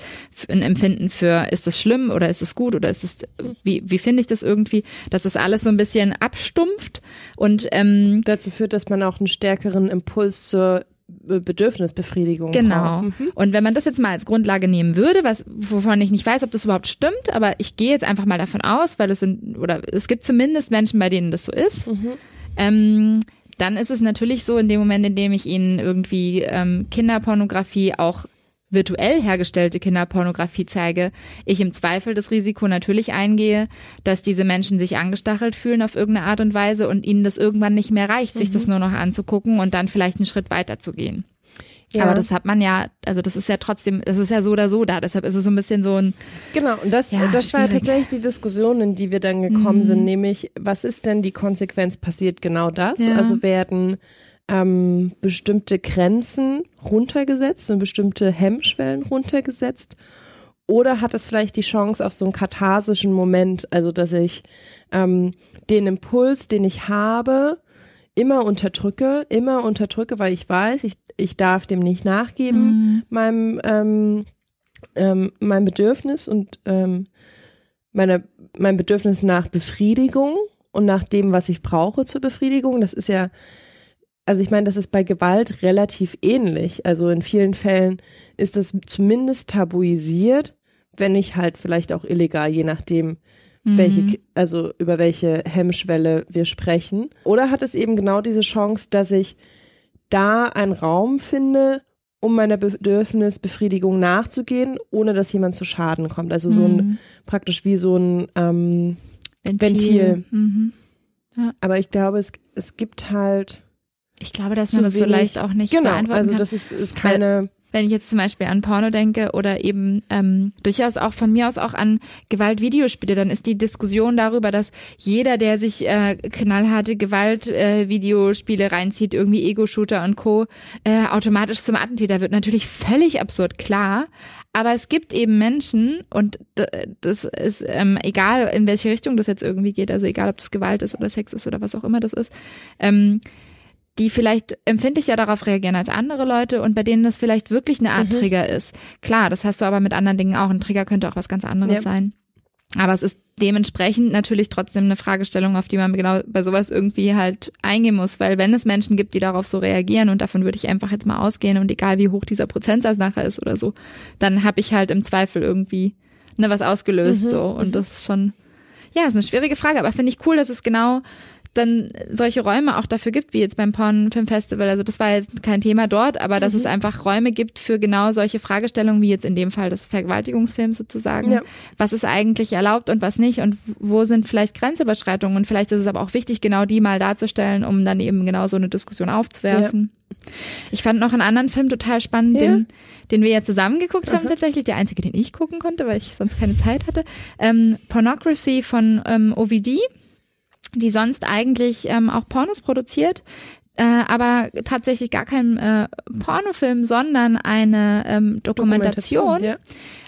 ein Empfinden für, ist das schlimm oder ist es gut oder ist es, wie, wie finde ich das irgendwie, dass das alles so ein bisschen abstumpft und ähm, dazu führt, dass man auch einen stärkeren Impuls zur Bedürfnisbefriedigung. Genau. Mhm. Und wenn man das jetzt mal als Grundlage nehmen würde, was wovon ich nicht weiß, ob das überhaupt stimmt, aber ich gehe jetzt einfach mal davon aus, weil es sind oder es gibt zumindest Menschen, bei denen das so ist. Mhm. Ähm, dann ist es natürlich so, in dem Moment, in dem ich ihnen irgendwie ähm, Kinderpornografie auch virtuell hergestellte Kinderpornografie zeige, ich im Zweifel das Risiko natürlich eingehe, dass diese Menschen sich angestachelt fühlen auf irgendeine Art und Weise und ihnen das irgendwann nicht mehr reicht, mhm. sich das nur noch anzugucken und dann vielleicht einen Schritt weiter zu gehen. Ja. Aber das hat man ja, also das ist ja trotzdem, das ist ja so oder so da, deshalb ist es so ein bisschen so ein. Genau, und das, ja, das war tatsächlich die Diskussion, in die wir dann gekommen mhm. sind, nämlich, was ist denn die Konsequenz? Passiert genau das? Ja. Also werden ähm, bestimmte Grenzen runtergesetzt und bestimmte Hemmschwellen runtergesetzt? Oder hat es vielleicht die Chance auf so einen katharsischen Moment, also dass ich ähm, den Impuls, den ich habe, immer unterdrücke, immer unterdrücke, weil ich weiß, ich, ich darf dem nicht nachgeben, mhm. meinem, ähm, ähm, meinem Bedürfnis und ähm, meine, mein Bedürfnis nach Befriedigung und nach dem, was ich brauche zur Befriedigung. Das ist ja also ich meine, das ist bei Gewalt relativ ähnlich. Also in vielen Fällen ist das zumindest tabuisiert, wenn nicht halt vielleicht auch illegal, je nachdem, mhm. welche, also über welche Hemmschwelle wir sprechen. Oder hat es eben genau diese Chance, dass ich da einen Raum finde, um meiner Bedürfnisbefriedigung nachzugehen, ohne dass jemand zu Schaden kommt. Also so ein mhm. praktisch wie so ein ähm, Ventil. Ventil. Mhm. Ja. Aber ich glaube, es, es gibt halt ich glaube, dass man das so leicht auch nicht genau, beantworten also kann. das ist, ist keine... wenn ich jetzt zum Beispiel an Porno denke oder eben ähm, durchaus auch von mir aus auch an Gewaltvideospiele, dann ist die Diskussion darüber, dass jeder, der sich äh, knallharte Gewaltvideospiele äh, reinzieht, irgendwie Ego-Shooter und Co., äh, automatisch zum Attentäter wird, natürlich völlig absurd, klar. Aber es gibt eben Menschen, und das ist ähm, egal, in welche Richtung das jetzt irgendwie geht, also egal, ob das Gewalt ist oder Sex ist oder was auch immer das ist, ähm, die vielleicht empfindlicher darauf reagieren als andere Leute und bei denen das vielleicht wirklich eine Art mhm. Trigger ist. Klar, das hast du aber mit anderen Dingen auch. Ein Trigger könnte auch was ganz anderes ja. sein. Aber es ist dementsprechend natürlich trotzdem eine Fragestellung, auf die man genau bei sowas irgendwie halt eingehen muss, weil wenn es Menschen gibt, die darauf so reagieren und davon würde ich einfach jetzt mal ausgehen und egal wie hoch dieser Prozentsatz nachher ist oder so, dann habe ich halt im Zweifel irgendwie ne was ausgelöst mhm. so und mhm. das ist schon ja, ist eine schwierige Frage, aber finde ich cool, dass es genau dann solche Räume auch dafür gibt, wie jetzt beim Pornfilmfestival. Also das war jetzt kein Thema dort, aber dass mhm. es einfach Räume gibt für genau solche Fragestellungen, wie jetzt in dem Fall des Vergewaltigungsfilms sozusagen. Ja. Was ist eigentlich erlaubt und was nicht und wo sind vielleicht Grenzüberschreitungen und vielleicht ist es aber auch wichtig, genau die mal darzustellen, um dann eben genau so eine Diskussion aufzuwerfen. Ja. Ich fand noch einen anderen Film total spannend, ja. den, den wir ja zusammen geguckt haben, Aha. tatsächlich. Der einzige, den ich gucken konnte, weil ich sonst keine Zeit hatte. Ähm, Pornocracy von ähm, OVD die sonst eigentlich ähm, auch Pornos produziert, äh, aber tatsächlich gar kein äh, Pornofilm, sondern eine ähm, Dokumentation. Dokumentation ja.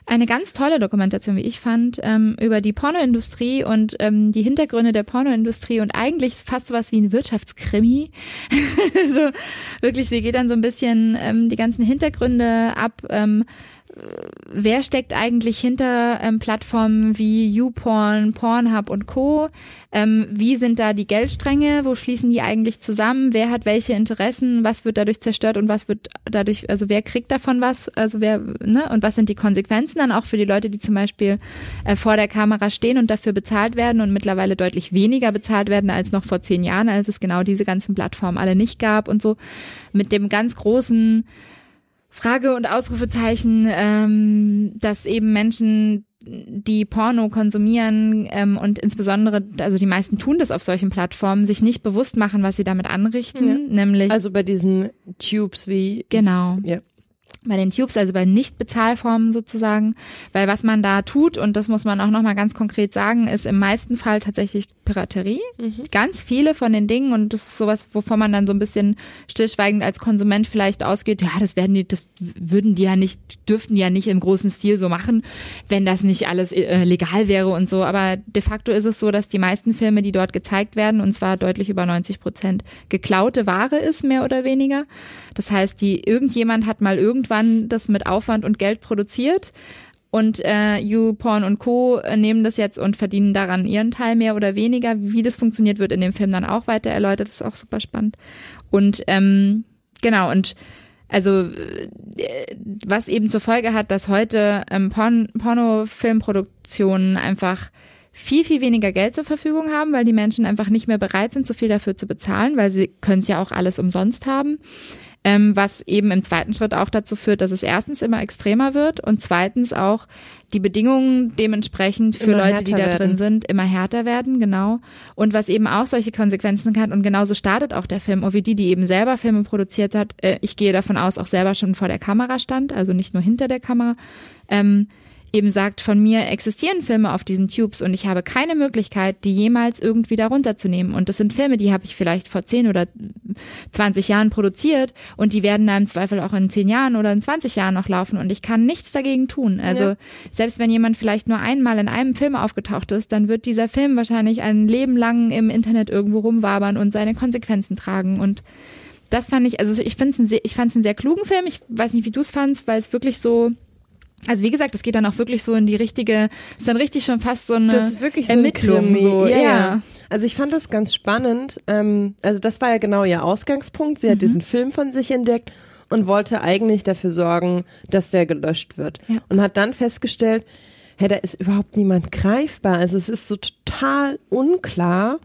Eine ganz tolle Dokumentation, wie ich fand, ähm, über die Pornoindustrie und ähm, die Hintergründe der Pornoindustrie und eigentlich fast so was wie ein Wirtschaftskrimi. so wirklich, sie geht dann so ein bisschen ähm, die ganzen Hintergründe ab. Ähm, wer steckt eigentlich hinter ähm, Plattformen wie YouPorn, Pornhub und Co. Ähm, wie sind da die Geldstränge? Wo fließen die eigentlich zusammen? Wer hat welche Interessen? Was wird dadurch zerstört und was wird dadurch, also wer kriegt davon was? Also wer, ne? Und was sind die Konsequenzen dann auch für die Leute, die zum Beispiel äh, vor der Kamera stehen und dafür bezahlt werden und mittlerweile deutlich weniger bezahlt werden als noch vor zehn Jahren, als es genau diese ganzen Plattformen alle nicht gab und so. Mit dem ganz großen Frage und Ausrufezeichen, ähm, dass eben Menschen, die Porno konsumieren ähm, und insbesondere, also die meisten tun das auf solchen Plattformen, sich nicht bewusst machen, was sie damit anrichten, ja. nämlich also bei diesen Tubes wie genau ja. Bei den Tubes, also bei Nicht-Bezahlformen sozusagen, weil was man da tut, und das muss man auch nochmal ganz konkret sagen, ist im meisten Fall tatsächlich Piraterie. Mhm. Ganz viele von den Dingen, und das ist sowas, wovon man dann so ein bisschen stillschweigend als Konsument vielleicht ausgeht, ja, das werden die, das würden die ja nicht, dürften die ja nicht im großen Stil so machen, wenn das nicht alles äh, legal wäre und so. Aber de facto ist es so, dass die meisten Filme, die dort gezeigt werden, und zwar deutlich über 90 Prozent geklaute Ware ist, mehr oder weniger. Das heißt, die irgendjemand hat mal irgendwann das mit Aufwand und Geld produziert und äh, YouPorn und Co. nehmen das jetzt und verdienen daran ihren Teil mehr oder weniger. Wie das funktioniert, wird in dem Film dann auch weiter erläutert. Das ist auch super spannend. Und ähm, genau, und also äh, was eben zur Folge hat, dass heute ähm, Porn Pornofilmproduktionen einfach viel, viel weniger Geld zur Verfügung haben, weil die Menschen einfach nicht mehr bereit sind, so viel dafür zu bezahlen, weil sie können es ja auch alles umsonst haben ähm, was eben im zweiten Schritt auch dazu führt, dass es erstens immer extremer wird und zweitens auch die Bedingungen dementsprechend für immer Leute, die da werden. drin sind, immer härter werden, genau. Und was eben auch solche Konsequenzen hat und genauso startet auch der Film, OVD, die eben selber Filme produziert hat, äh, ich gehe davon aus, auch selber schon vor der Kamera stand, also nicht nur hinter der Kamera, ähm, eben sagt, von mir existieren Filme auf diesen Tubes und ich habe keine Möglichkeit, die jemals irgendwie da runterzunehmen. Und das sind Filme, die habe ich vielleicht vor 10 oder 20 Jahren produziert und die werden da im Zweifel auch in 10 Jahren oder in 20 Jahren noch laufen und ich kann nichts dagegen tun. Also ja. selbst wenn jemand vielleicht nur einmal in einem Film aufgetaucht ist, dann wird dieser Film wahrscheinlich ein Leben lang im Internet irgendwo rumwabern und seine Konsequenzen tragen und das fand ich, also ich ich fand es einen sehr klugen Film. Ich weiß nicht, wie du es fandst, weil es wirklich so also wie gesagt, es geht dann auch wirklich so in die richtige, ist dann richtig schon fast so eine das ist wirklich so Ermittlung. So, ja, ja. Also ich fand das ganz spannend. Ähm, also das war ja genau ihr Ausgangspunkt. Sie hat mhm. diesen Film von sich entdeckt und wollte eigentlich dafür sorgen, dass der gelöscht wird. Ja. Und hat dann festgestellt, hey, da ist überhaupt niemand greifbar. Also es ist so total unklar,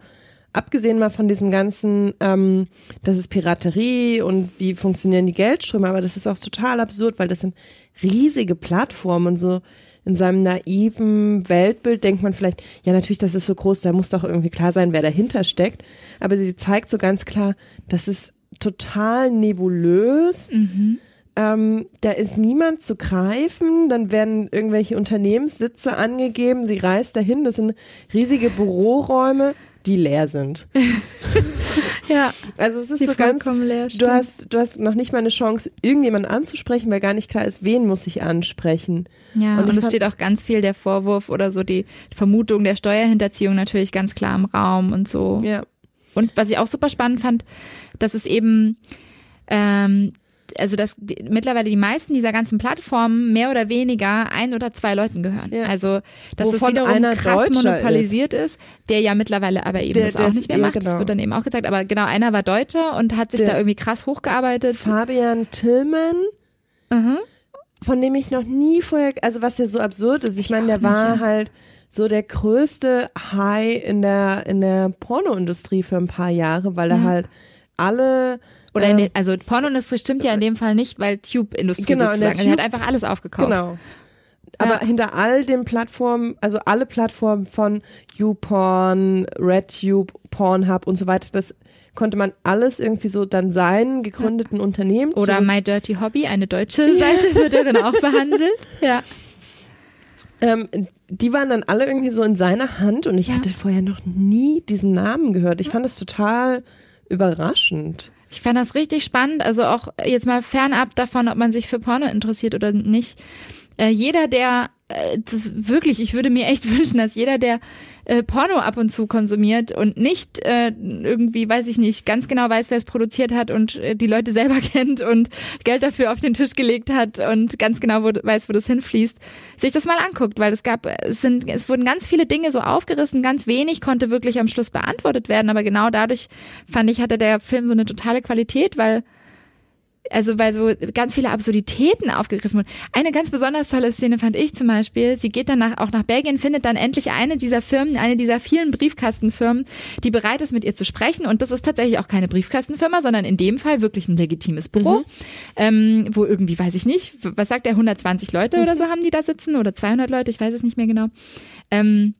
abgesehen mal von diesem ganzen, ähm, das ist Piraterie und wie funktionieren die Geldströme, aber das ist auch total absurd, weil das sind riesige Plattformen und so in seinem naiven Weltbild denkt man vielleicht, ja natürlich, das ist so groß, da muss doch irgendwie klar sein, wer dahinter steckt. Aber sie zeigt so ganz klar, das ist total nebulös. Mhm. Ähm, da ist niemand zu greifen, dann werden irgendwelche Unternehmenssitze angegeben, sie reist dahin, das sind riesige Büroräume die leer sind. ja. Also es ist so ganz, leer, du hast, du hast noch nicht mal eine Chance, irgendjemanden anzusprechen, weil gar nicht klar ist, wen muss ich ansprechen. Ja, und, und es steht auch ganz viel der Vorwurf oder so die Vermutung der Steuerhinterziehung natürlich ganz klar im Raum und so. Ja. Und was ich auch super spannend fand, dass es eben ähm, also dass die, mittlerweile die meisten dieser ganzen Plattformen mehr oder weniger ein oder zwei Leuten gehören. Ja. Also dass Wovon das wiederum krass monopolisiert ist. ist. der ja mittlerweile aber eben der, das auch nicht mehr macht. Genau. Das wird dann eben auch gezeigt. Aber genau, einer war Deutscher und hat sich der da irgendwie krass hochgearbeitet. Fabian Tillmann. Mhm. Von dem ich noch nie vorher, also was ja so absurd ist. Ich, ich meine, der war nicht, ja. halt so der größte High in der in der Pornoindustrie für ein paar Jahre, weil er halt alle oder ähm, den, also Pornoindustrie stimmt ja in dem Fall nicht, weil Tube-Industrie genau, sozusagen. Tube, also hat einfach alles aufgekauft. Genau. Aber ja. hinter all den Plattformen, also alle Plattformen von YouPorn, RedTube, Pornhub und so weiter, das konnte man alles irgendwie so dann seinen gegründeten ja. Unternehmen. Oder My Dirty Hobby, eine deutsche Seite, wird dann auch behandelt. Ja. Ähm, die waren dann alle irgendwie so in seiner Hand und ich ja. hatte vorher noch nie diesen Namen gehört. Ich fand das total überraschend. Ich fand das richtig spannend. Also auch jetzt mal fernab davon, ob man sich für Porno interessiert oder nicht. Äh, jeder, der äh, das wirklich, ich würde mir echt wünschen, dass jeder, der äh, Porno ab und zu konsumiert und nicht äh, irgendwie, weiß ich nicht, ganz genau weiß, wer es produziert hat und äh, die Leute selber kennt und Geld dafür auf den Tisch gelegt hat und ganz genau wo, weiß, wo das hinfließt, sich das mal anguckt, weil es gab, es sind, es wurden ganz viele Dinge so aufgerissen, ganz wenig konnte wirklich am Schluss beantwortet werden, aber genau dadurch fand ich, hatte der Film so eine totale Qualität, weil also weil so ganz viele Absurditäten aufgegriffen wurden. Eine ganz besonders tolle Szene fand ich zum Beispiel. Sie geht dann nach, auch nach Belgien, findet dann endlich eine dieser Firmen, eine dieser vielen Briefkastenfirmen, die bereit ist, mit ihr zu sprechen. Und das ist tatsächlich auch keine Briefkastenfirma, sondern in dem Fall wirklich ein legitimes Büro, mhm. ähm, wo irgendwie, weiß ich nicht, was sagt er, 120 Leute mhm. oder so haben die da sitzen oder 200 Leute, ich weiß es nicht mehr genau. Ähm,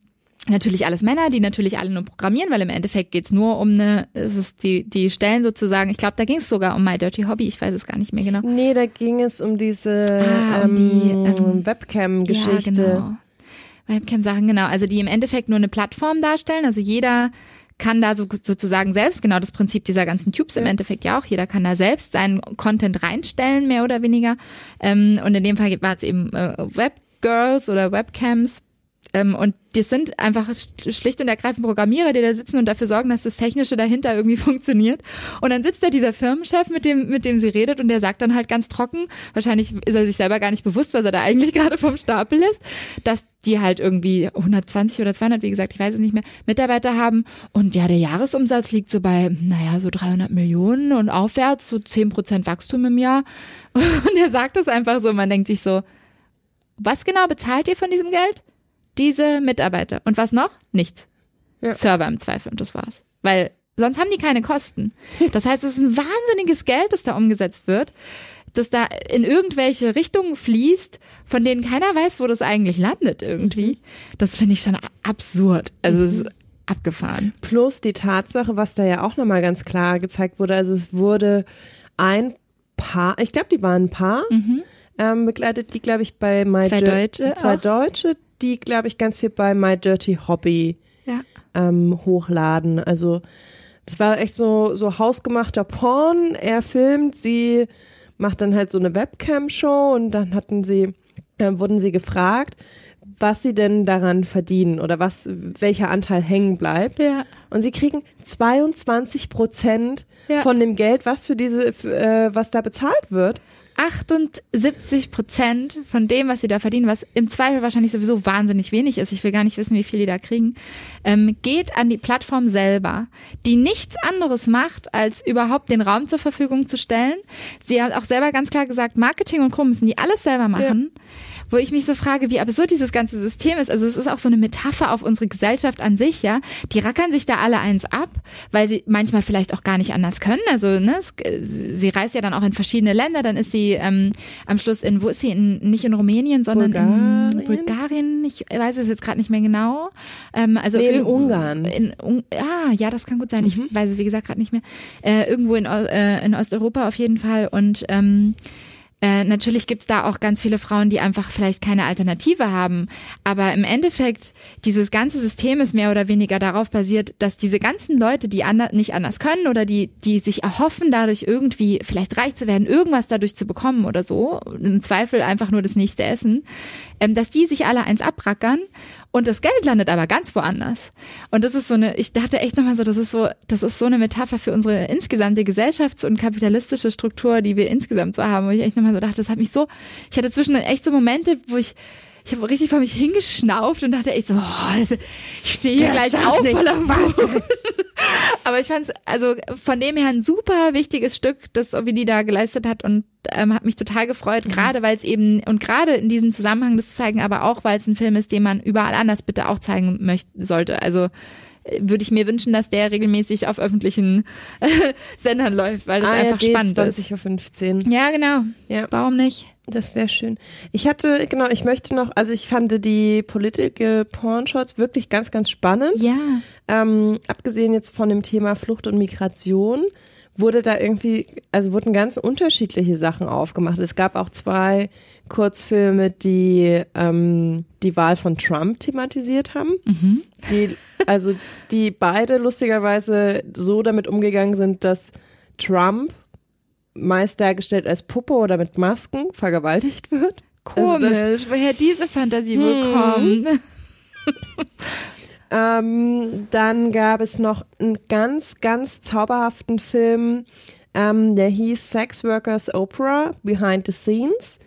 Natürlich alles Männer, die natürlich alle nur programmieren, weil im Endeffekt geht's nur um eine, es ist die, die Stellen sozusagen, ich glaube, da ging es sogar um My Dirty Hobby, ich weiß es gar nicht mehr genau. Nee, da ging es um diese Ah, um ähm, die, ähm, Webcam-Geschichte. Ja, genau. Webcam-Sachen, genau. Also die im Endeffekt nur eine Plattform darstellen. Also jeder kann da so, sozusagen selbst, genau das Prinzip dieser ganzen Tubes im Ja. Endeffekt ja auch, jeder kann da selbst seinen Content reinstellen, mehr oder weniger. Ähm, und in dem Fall war es eben äh, Webgirls oder Webcams. Ähm, und das sind einfach sch- schlicht und ergreifend Programmierer, die da sitzen und dafür sorgen, dass das Technische dahinter irgendwie funktioniert. Und dann sitzt da dieser Firmenchef, mit dem, mit dem sie redet, und der sagt dann halt ganz trocken, wahrscheinlich ist er sich selber gar nicht bewusst, was er da eigentlich gerade vom Stapel lässt, dass die halt irgendwie 120 oder 200, wie gesagt, ich weiß es nicht mehr, Mitarbeiter haben. Und ja, der Jahresumsatz liegt so bei, naja, so 300 Millionen und aufwärts, so 10 Prozent Wachstum im Jahr. Und er sagt das einfach so, man denkt sich so, was genau bezahlt ihr von diesem Geld? Diese Mitarbeiter. Und was noch? Nichts. Ja. Server im Zweifel und das war's. Weil sonst haben die keine Kosten. Das heißt, es ist ein wahnsinniges Geld, das da umgesetzt wird, das da in irgendwelche Richtungen fließt, von denen keiner weiß, wo das eigentlich landet irgendwie. Das finde ich schon absurd. Also es ist abgefahren. Plus die Tatsache, was da ja auch nochmal ganz klar gezeigt wurde, also es wurde ein Paar, ich glaube, die waren ein Paar, ähm, begleitet, die, glaube ich, bei My Mhm. Zwei Deutsche zwei auch. Deutsche, die, glaube ich, ganz viel bei My Dirty Hobby Ja. ähm, hochladen. Also das war echt so, so hausgemachter Porn. Er filmt, sie macht dann halt so eine Webcam-Show und dann hatten sie, äh, wurden sie gefragt, was sie denn daran verdienen oder was, welcher Anteil hängen bleibt. Ja. Und sie kriegen 22 Prozent Ja. von dem Geld, was für diese, für, äh, was da bezahlt wird. 78 Prozent von dem, was sie da verdienen, was im Zweifel wahrscheinlich sowieso wahnsinnig wenig ist, ich will gar nicht wissen, wie viel die da kriegen, ähm, geht an die Plattform selber, die nichts anderes macht, als überhaupt den Raum zur Verfügung zu stellen. Sie hat auch selber ganz klar gesagt, Marketing und Co. müssen die alles selber machen. Wo ich mich so frage, wie absurd dieses ganze System ist. Also es ist auch so eine Metapher auf unsere Gesellschaft an sich, ja. Die rackern sich da alle eins ab, weil sie manchmal vielleicht auch gar nicht anders können. Also, ne, es, sie reist ja dann auch in verschiedene Länder, dann ist sie ähm, am Schluss in, wo ist sie? In, nicht in Rumänien, sondern in Bulgarien? Bulgarien. Ich weiß es jetzt gerade nicht mehr genau. Ähm, also Nee, in Ungarn. In, Un ah, ja, das kann gut sein. Ich Mhm. weiß es, wie gesagt, gerade nicht mehr. Äh, irgendwo in, äh, in Osteuropa auf jeden Fall. Und ähm, äh, natürlich gibt's da auch ganz viele Frauen, die einfach vielleicht keine Alternative haben. Aber im Endeffekt, dieses ganze System ist mehr oder weniger darauf basiert, dass diese ganzen Leute, die ander nicht anders können oder die, die sich erhoffen, dadurch irgendwie vielleicht reich zu werden, irgendwas dadurch zu bekommen oder so, im Zweifel einfach nur das nächste Essen, ähm, dass die sich alle eins abrackern und das Geld landet aber ganz woanders. Und das ist so eine, ich dachte echt nochmal so, das ist so, das ist so eine Metapher für unsere insgesamte Gesellschafts- und kapitalistische Struktur, die wir insgesamt so haben, wo ich echt nochmal so dachte, das hat mich so, ich hatte zwischendurch echt so Momente, wo ich ich habe richtig vor mich hingeschnauft und dachte echt so, oh, das, ich stehe hier gleich auf voller Wut. Aber ich fand es also von dem her ein super wichtiges Stück, das Ovidie da geleistet hat und ähm, hat mich total gefreut, gerade weil es eben und gerade in diesem Zusammenhang das zu zeigen, aber auch weil es ein Film ist, den man überall anders bitte auch zeigen möchte sollte. Also würde ich mir wünschen, dass der regelmäßig auf öffentlichen äh, Sendern läuft, weil das einfach ARD spannend 20 Uhr 15. ist. Ja, genau. Ja. Warum nicht? Das wäre schön. Ich hatte, genau, ich möchte noch, also ich fand die Political Porn Shots wirklich ganz, ganz spannend. Ja. Ähm, abgesehen jetzt von dem Thema Flucht und Migration wurde da irgendwie, also wurden ganz unterschiedliche Sachen aufgemacht. Es gab auch zwei Kurzfilme, die ähm, die Wahl von Trump thematisiert haben. Die, also die beide lustigerweise so damit umgegangen sind, dass Trump meist dargestellt als Puppe oder mit Masken vergewaltigt wird. Also das- Komisch, woher diese Fantasie wohl Hm. kommt. Ähm, dann gab es noch einen ganz, ganz zauberhaften Film, ähm, der hieß Sex Workers Opera Behind the Scenes.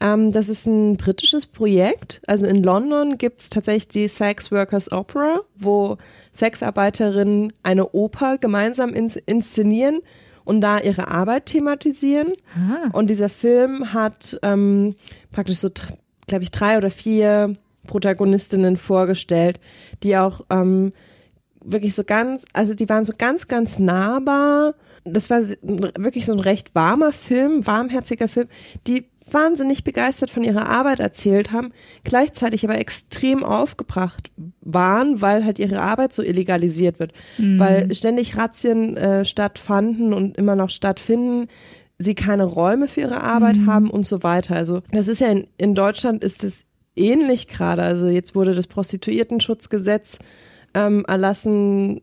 Ähm, das ist ein britisches Projekt. Also in London gibt's tatsächlich die Sex Workers Opera, wo Sexarbeiterinnen eine Oper gemeinsam ins inszenieren und da ihre Arbeit thematisieren. Ah. Und dieser Film hat ähm, praktisch so, glaube ich, drei oder vier Protagonistinnen vorgestellt, die auch ähm, wirklich so ganz, also die waren so ganz, ganz nahbar. Das war wirklich so ein recht warmer Film, warmherziger Film, die wahnsinnig begeistert von ihrer Arbeit erzählt haben, gleichzeitig aber extrem aufgebracht waren, weil halt ihre Arbeit so illegalisiert wird, mhm. weil ständig Razzien äh, stattfanden und immer noch stattfinden, sie keine Räume für ihre Arbeit mhm. haben und so weiter. Also das ist ja in, in Deutschland ist es ähnlich gerade. Also jetzt wurde das Prostituiertenschutzgesetz ähm, erlassen,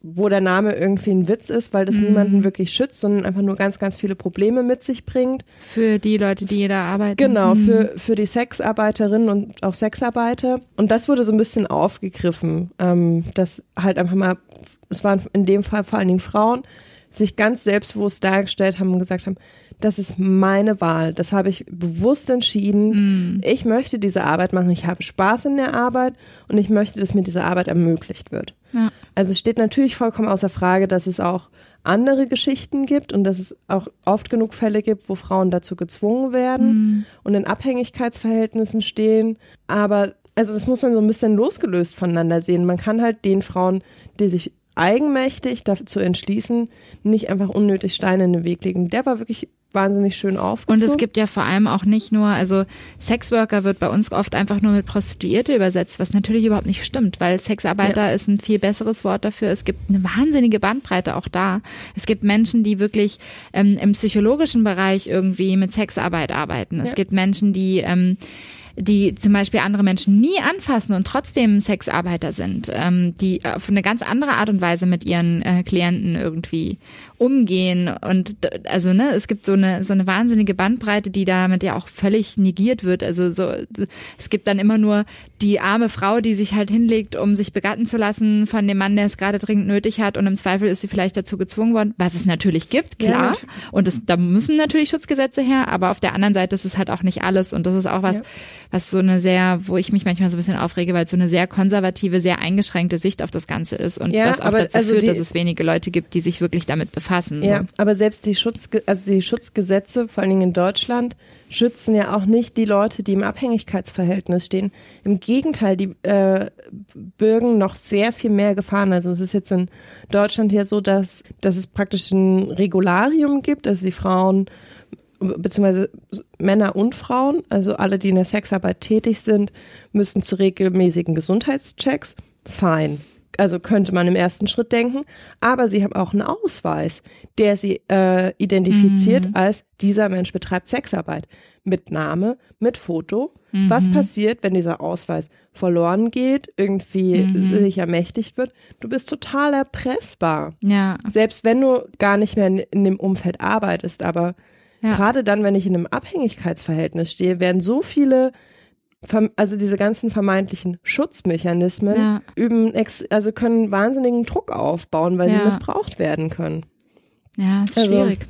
wo der Name irgendwie ein Witz ist, weil das mhm. niemanden wirklich schützt, sondern einfach nur ganz, ganz viele Probleme mit sich bringt. Für die Leute, die da arbeiten. Genau, mhm. für, für die Sexarbeiterinnen und auch Sexarbeiter. Und das wurde so ein bisschen aufgegriffen, ähm, dass halt einfach mal, es waren in dem Fall vor allen Dingen Frauen, sich ganz selbstbewusst dargestellt haben und gesagt haben, das ist meine Wahl. Das habe ich bewusst entschieden. Mm. Ich möchte diese Arbeit machen. Ich habe Spaß in der Arbeit und ich möchte, dass mir diese Arbeit ermöglicht wird. Ja. Also es steht natürlich vollkommen außer Frage, dass es auch andere Geschichten gibt und dass es auch oft genug Fälle gibt, wo Frauen dazu gezwungen werden mm. und in Abhängigkeitsverhältnissen stehen. Aber also das muss man so ein bisschen losgelöst voneinander sehen. Man kann halt den Frauen, die sich eigenmächtig dazu entschließen, nicht einfach unnötig Steine in den Weg legen. Der war wirklich wahnsinnig schön aufgezogen. Und es gibt ja vor allem auch nicht nur, also Sexworker wird bei uns oft einfach nur mit Prostituierte übersetzt, was natürlich überhaupt nicht stimmt, weil Sexarbeiter ja. ist ein viel besseres Wort dafür. Es gibt eine wahnsinnige Bandbreite auch da. Es gibt Menschen, die wirklich ähm, im psychologischen Bereich irgendwie mit Sexarbeit arbeiten. Es ja. gibt Menschen, die ähm, die zum Beispiel andere Menschen nie anfassen und trotzdem Sexarbeiter sind, ähm, die auf eine ganz andere Art und Weise mit ihren äh, Klienten irgendwie umgehen. Und also ne, es gibt so eine so eine wahnsinnige Bandbreite, die damit ja auch völlig negiert wird. Also so es gibt dann immer nur die arme Frau, die sich halt hinlegt, um sich begatten zu lassen von dem Mann, der es gerade dringend nötig hat. Und im Zweifel ist sie vielleicht dazu gezwungen worden, was es natürlich gibt, klar. Ja, und das, da müssen natürlich Schutzgesetze her, aber auf der anderen Seite ist es halt auch nicht alles. Und das ist auch was, ja was so eine sehr, wo ich mich manchmal so ein bisschen aufrege, weil es so eine sehr konservative, sehr eingeschränkte Sicht auf das Ganze ist und ja, was auch dazu also führt, die, dass es wenige Leute gibt, die sich wirklich damit befassen. Ja, so. aber selbst die Schutz, also die Schutzgesetze, vor allen Dingen in Deutschland, schützen ja auch nicht die Leute, die im Abhängigkeitsverhältnis stehen. Im Gegenteil, die äh, bürgen noch sehr viel mehr Gefahren. Also es ist jetzt in Deutschland ja so, dass, dass es praktisch ein Regularium gibt, also die Frauen beziehungsweise Männer und Frauen, also alle, die in der Sexarbeit tätig sind, müssen zu regelmäßigen Gesundheitschecks. Fein. Also könnte man im ersten Schritt denken. Aber sie haben auch einen Ausweis, der sie äh, identifiziert mhm. als dieser Mensch betreibt Sexarbeit. Mit Name, mit Foto. Mhm. Was passiert, wenn dieser Ausweis verloren geht, irgendwie mhm. sich ermächtigt wird? Du bist total erpressbar. Ja. Selbst wenn du gar nicht mehr in, in dem Umfeld arbeitest, aber ja. Gerade dann, wenn ich in einem Abhängigkeitsverhältnis stehe, werden so viele also diese ganzen vermeintlichen Schutzmechanismen ja. üben, also können wahnsinnigen Druck aufbauen, weil ja. sie missbraucht werden können. Ja, ist also, schwierig.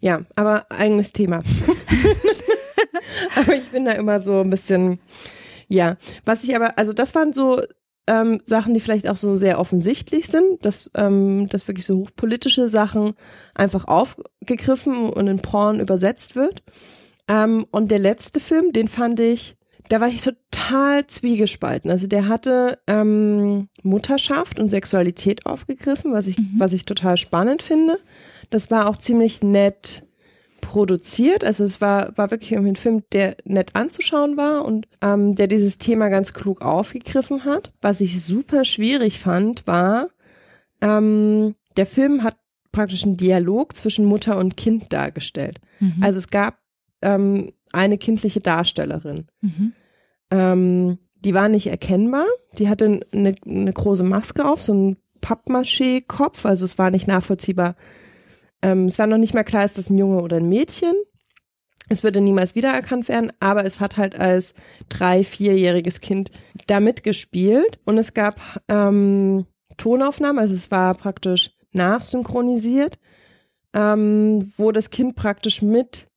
Ja, aber eigenes Thema. aber ich bin da immer so ein bisschen, ja. Was ich aber, also das waren so ähm, Sachen, die vielleicht auch so sehr offensichtlich sind, dass, ähm, dass wirklich so hochpolitische Sachen einfach aufgegriffen und in Porn übersetzt wird. Ähm, und der letzte Film, den fand ich, da war ich total zwiegespalten. Also der hatte ähm, Mutterschaft und Sexualität aufgegriffen, was ich, mhm. was ich total spannend finde. Das war auch ziemlich nett produziert. Also es war, war wirklich irgendwie ein Film, der nett anzuschauen war und ähm, der dieses Thema ganz klug aufgegriffen hat. Was ich super schwierig fand, war, ähm, der Film hat praktisch einen Dialog zwischen Mutter und Kind dargestellt. Mhm. Also es gab ähm, eine kindliche Darstellerin. Mhm. Ähm, die war nicht erkennbar. Die hatte eine, eine große Maske auf, so ein Pappmaché-Kopf. Also es war nicht nachvollziehbar, ähm, es war noch nicht mal klar, ist das ein Junge oder ein Mädchen. Es würde niemals wiedererkannt werden, aber es hat halt als drei-, vierjähriges Kind da mitgespielt und es gab ähm, Tonaufnahmen, also es war praktisch nachsynchronisiert, ähm, wo das Kind praktisch mit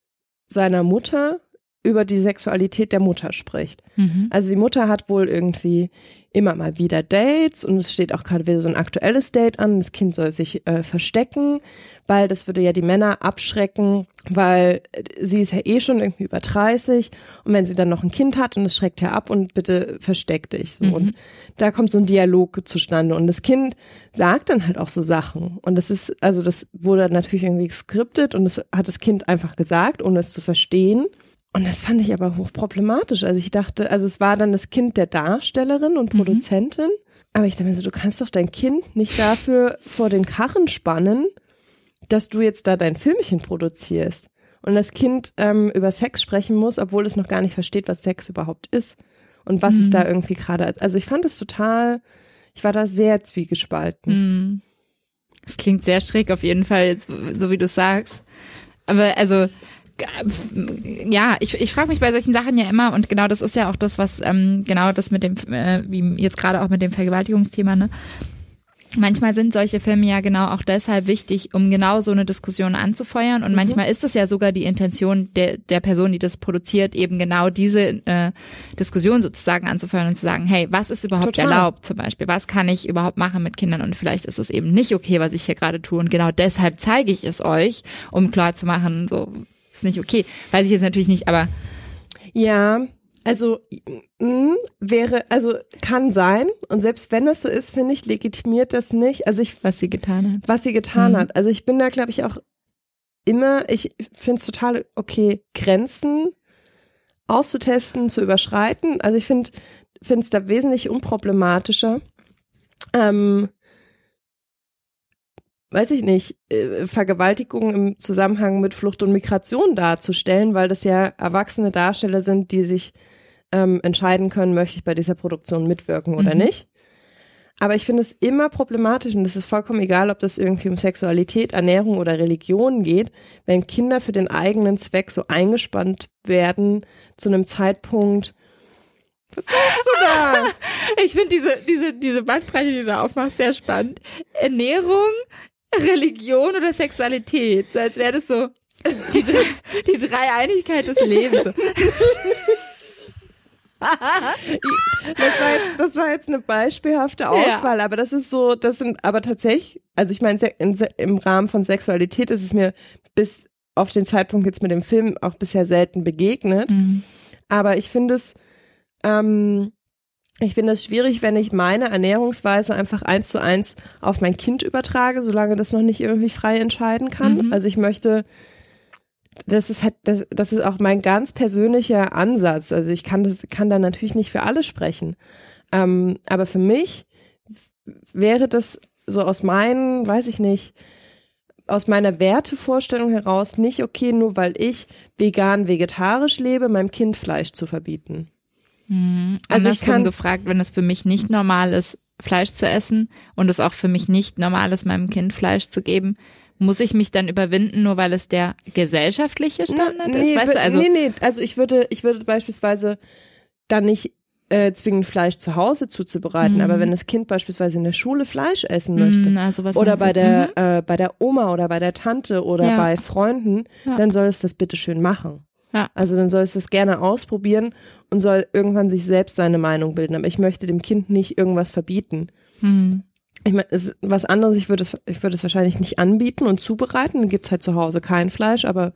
seiner Mutter über die Sexualität der Mutter spricht. Mhm. Also die Mutter hat wohl irgendwie immer mal wieder Dates und es steht auch gerade wieder so ein aktuelles Date an. Das Kind soll sich äh, verstecken, weil das würde ja die Männer abschrecken, weil sie ist ja eh schon irgendwie über 30 und wenn sie dann noch ein Kind hat und es schreckt ja ab und bitte versteck dich so. Mhm. Und da kommt so ein Dialog zustande und das Kind sagt dann halt auch so Sachen und das ist, also das wurde natürlich irgendwie skriptet und das hat das Kind einfach gesagt, ohne es zu verstehen. Und das fand ich aber hochproblematisch. Also ich dachte, also es war dann das Kind der Darstellerin und mhm. Produzentin. Mhm. Aber ich dachte mir so, du kannst doch dein Kind nicht dafür vor den Karren spannen, dass du jetzt da dein Filmchen produzierst. Und das Kind ähm, über Sex sprechen muss, obwohl es noch gar nicht versteht, was Sex überhaupt ist. Und was mhm. es da irgendwie gerade, also ich fand es total, ich war da sehr zwiegespalten. Mhm. Das klingt sehr schräg auf jeden Fall, so wie du sagst. Aber also ja, ich, ich frage mich bei solchen Sachen ja immer, und genau das ist ja auch das, was, ähm, genau das mit dem, äh, wie jetzt gerade auch mit dem Vergewaltigungsthema, ne? Manchmal sind solche Filme ja genau auch deshalb wichtig, um genau so eine Diskussion anzufeuern. Und mhm. manchmal ist es ja sogar die Intention der, der Person, die das produziert, eben genau diese äh, Diskussion sozusagen anzufeuern und zu sagen, hey, was ist überhaupt Total. erlaubt zum Beispiel? Was kann ich überhaupt machen mit Kindern? Und vielleicht ist es eben nicht okay, was ich hier gerade tue. Und genau deshalb zeige ich es euch, um klar zu machen, so, ist nicht okay. Weiß ich jetzt natürlich nicht, aber. Ja, also mh, hm, wäre, also kann sein. Und selbst wenn das so ist, finde ich, legitimiert das nicht. Also ich. Was sie getan hat. Was sie getan mhm. hat. Also ich bin da, glaube ich, auch immer, ich finde es total okay, Grenzen auszutesten, zu überschreiten. Also ich finde finde es da wesentlich unproblematischer. Ähm, weiß ich nicht, äh, Vergewaltigung im Zusammenhang mit Flucht und Migration darzustellen, weil das ja erwachsene Darsteller sind, die sich ähm, entscheiden können, möchte ich bei dieser Produktion mitwirken oder mhm. nicht. Aber ich finde es immer problematisch und es ist vollkommen egal, ob das irgendwie um Sexualität, Ernährung oder Religion geht, wenn Kinder für den eigenen Zweck so eingespannt werden zu einem Zeitpunkt, was machst du da? Ich finde diese, diese, diese Bandbreite, die du da aufmachst, sehr spannend. Ernährung, Religion oder Sexualität. So als wäre das so die, die Dreieinigkeit des Lebens. das, war jetzt, das war jetzt eine beispielhafte Auswahl, ja. aber das ist so, das sind aber tatsächlich, also ich meine, im Rahmen von Sexualität ist es mir bis auf den Zeitpunkt jetzt mit dem Film auch bisher selten begegnet. Mhm. Aber ich finde es, ähm, ich finde es schwierig, wenn ich meine Ernährungsweise einfach eins zu eins auf mein Kind übertrage, solange das noch nicht irgendwie frei entscheiden kann. Mhm. Also ich möchte, das ist halt, das, das ist auch mein ganz persönlicher Ansatz. Also ich kann das, kann da natürlich nicht für alle sprechen. Ähm, aber für mich wäre das so aus meinen, weiß ich nicht, aus meiner Wertevorstellung heraus nicht okay, nur weil ich vegan, vegetarisch lebe, meinem Kind Fleisch zu verbieten. Mhm. Also ich kann gefragt, wenn es für mich nicht normal ist, Fleisch zu essen und es auch für mich nicht normal ist, meinem Kind Fleisch zu geben, muss ich mich dann überwinden, nur weil es der gesellschaftliche Standard nee, ist? Weißt du, also nee, nee, also ich würde, ich würde beispielsweise dann nicht äh, zwingend Fleisch zu Hause zuzubereiten, mhm. aber wenn das Kind beispielsweise in der Schule Fleisch essen möchte mhm, also oder bei der mhm. äh, bei der Oma oder bei der Tante oder ja. bei Freunden, ja. dann soll es das bitte schön machen. Ja. Also dann soll es das gerne ausprobieren und soll irgendwann sich selbst seine Meinung bilden. Aber ich möchte dem Kind nicht irgendwas verbieten. Mhm. Ich meine, es ist was anderes, ich würde es, ich würde es wahrscheinlich nicht anbieten und zubereiten. Dann gibt's halt zu Hause kein Fleisch, aber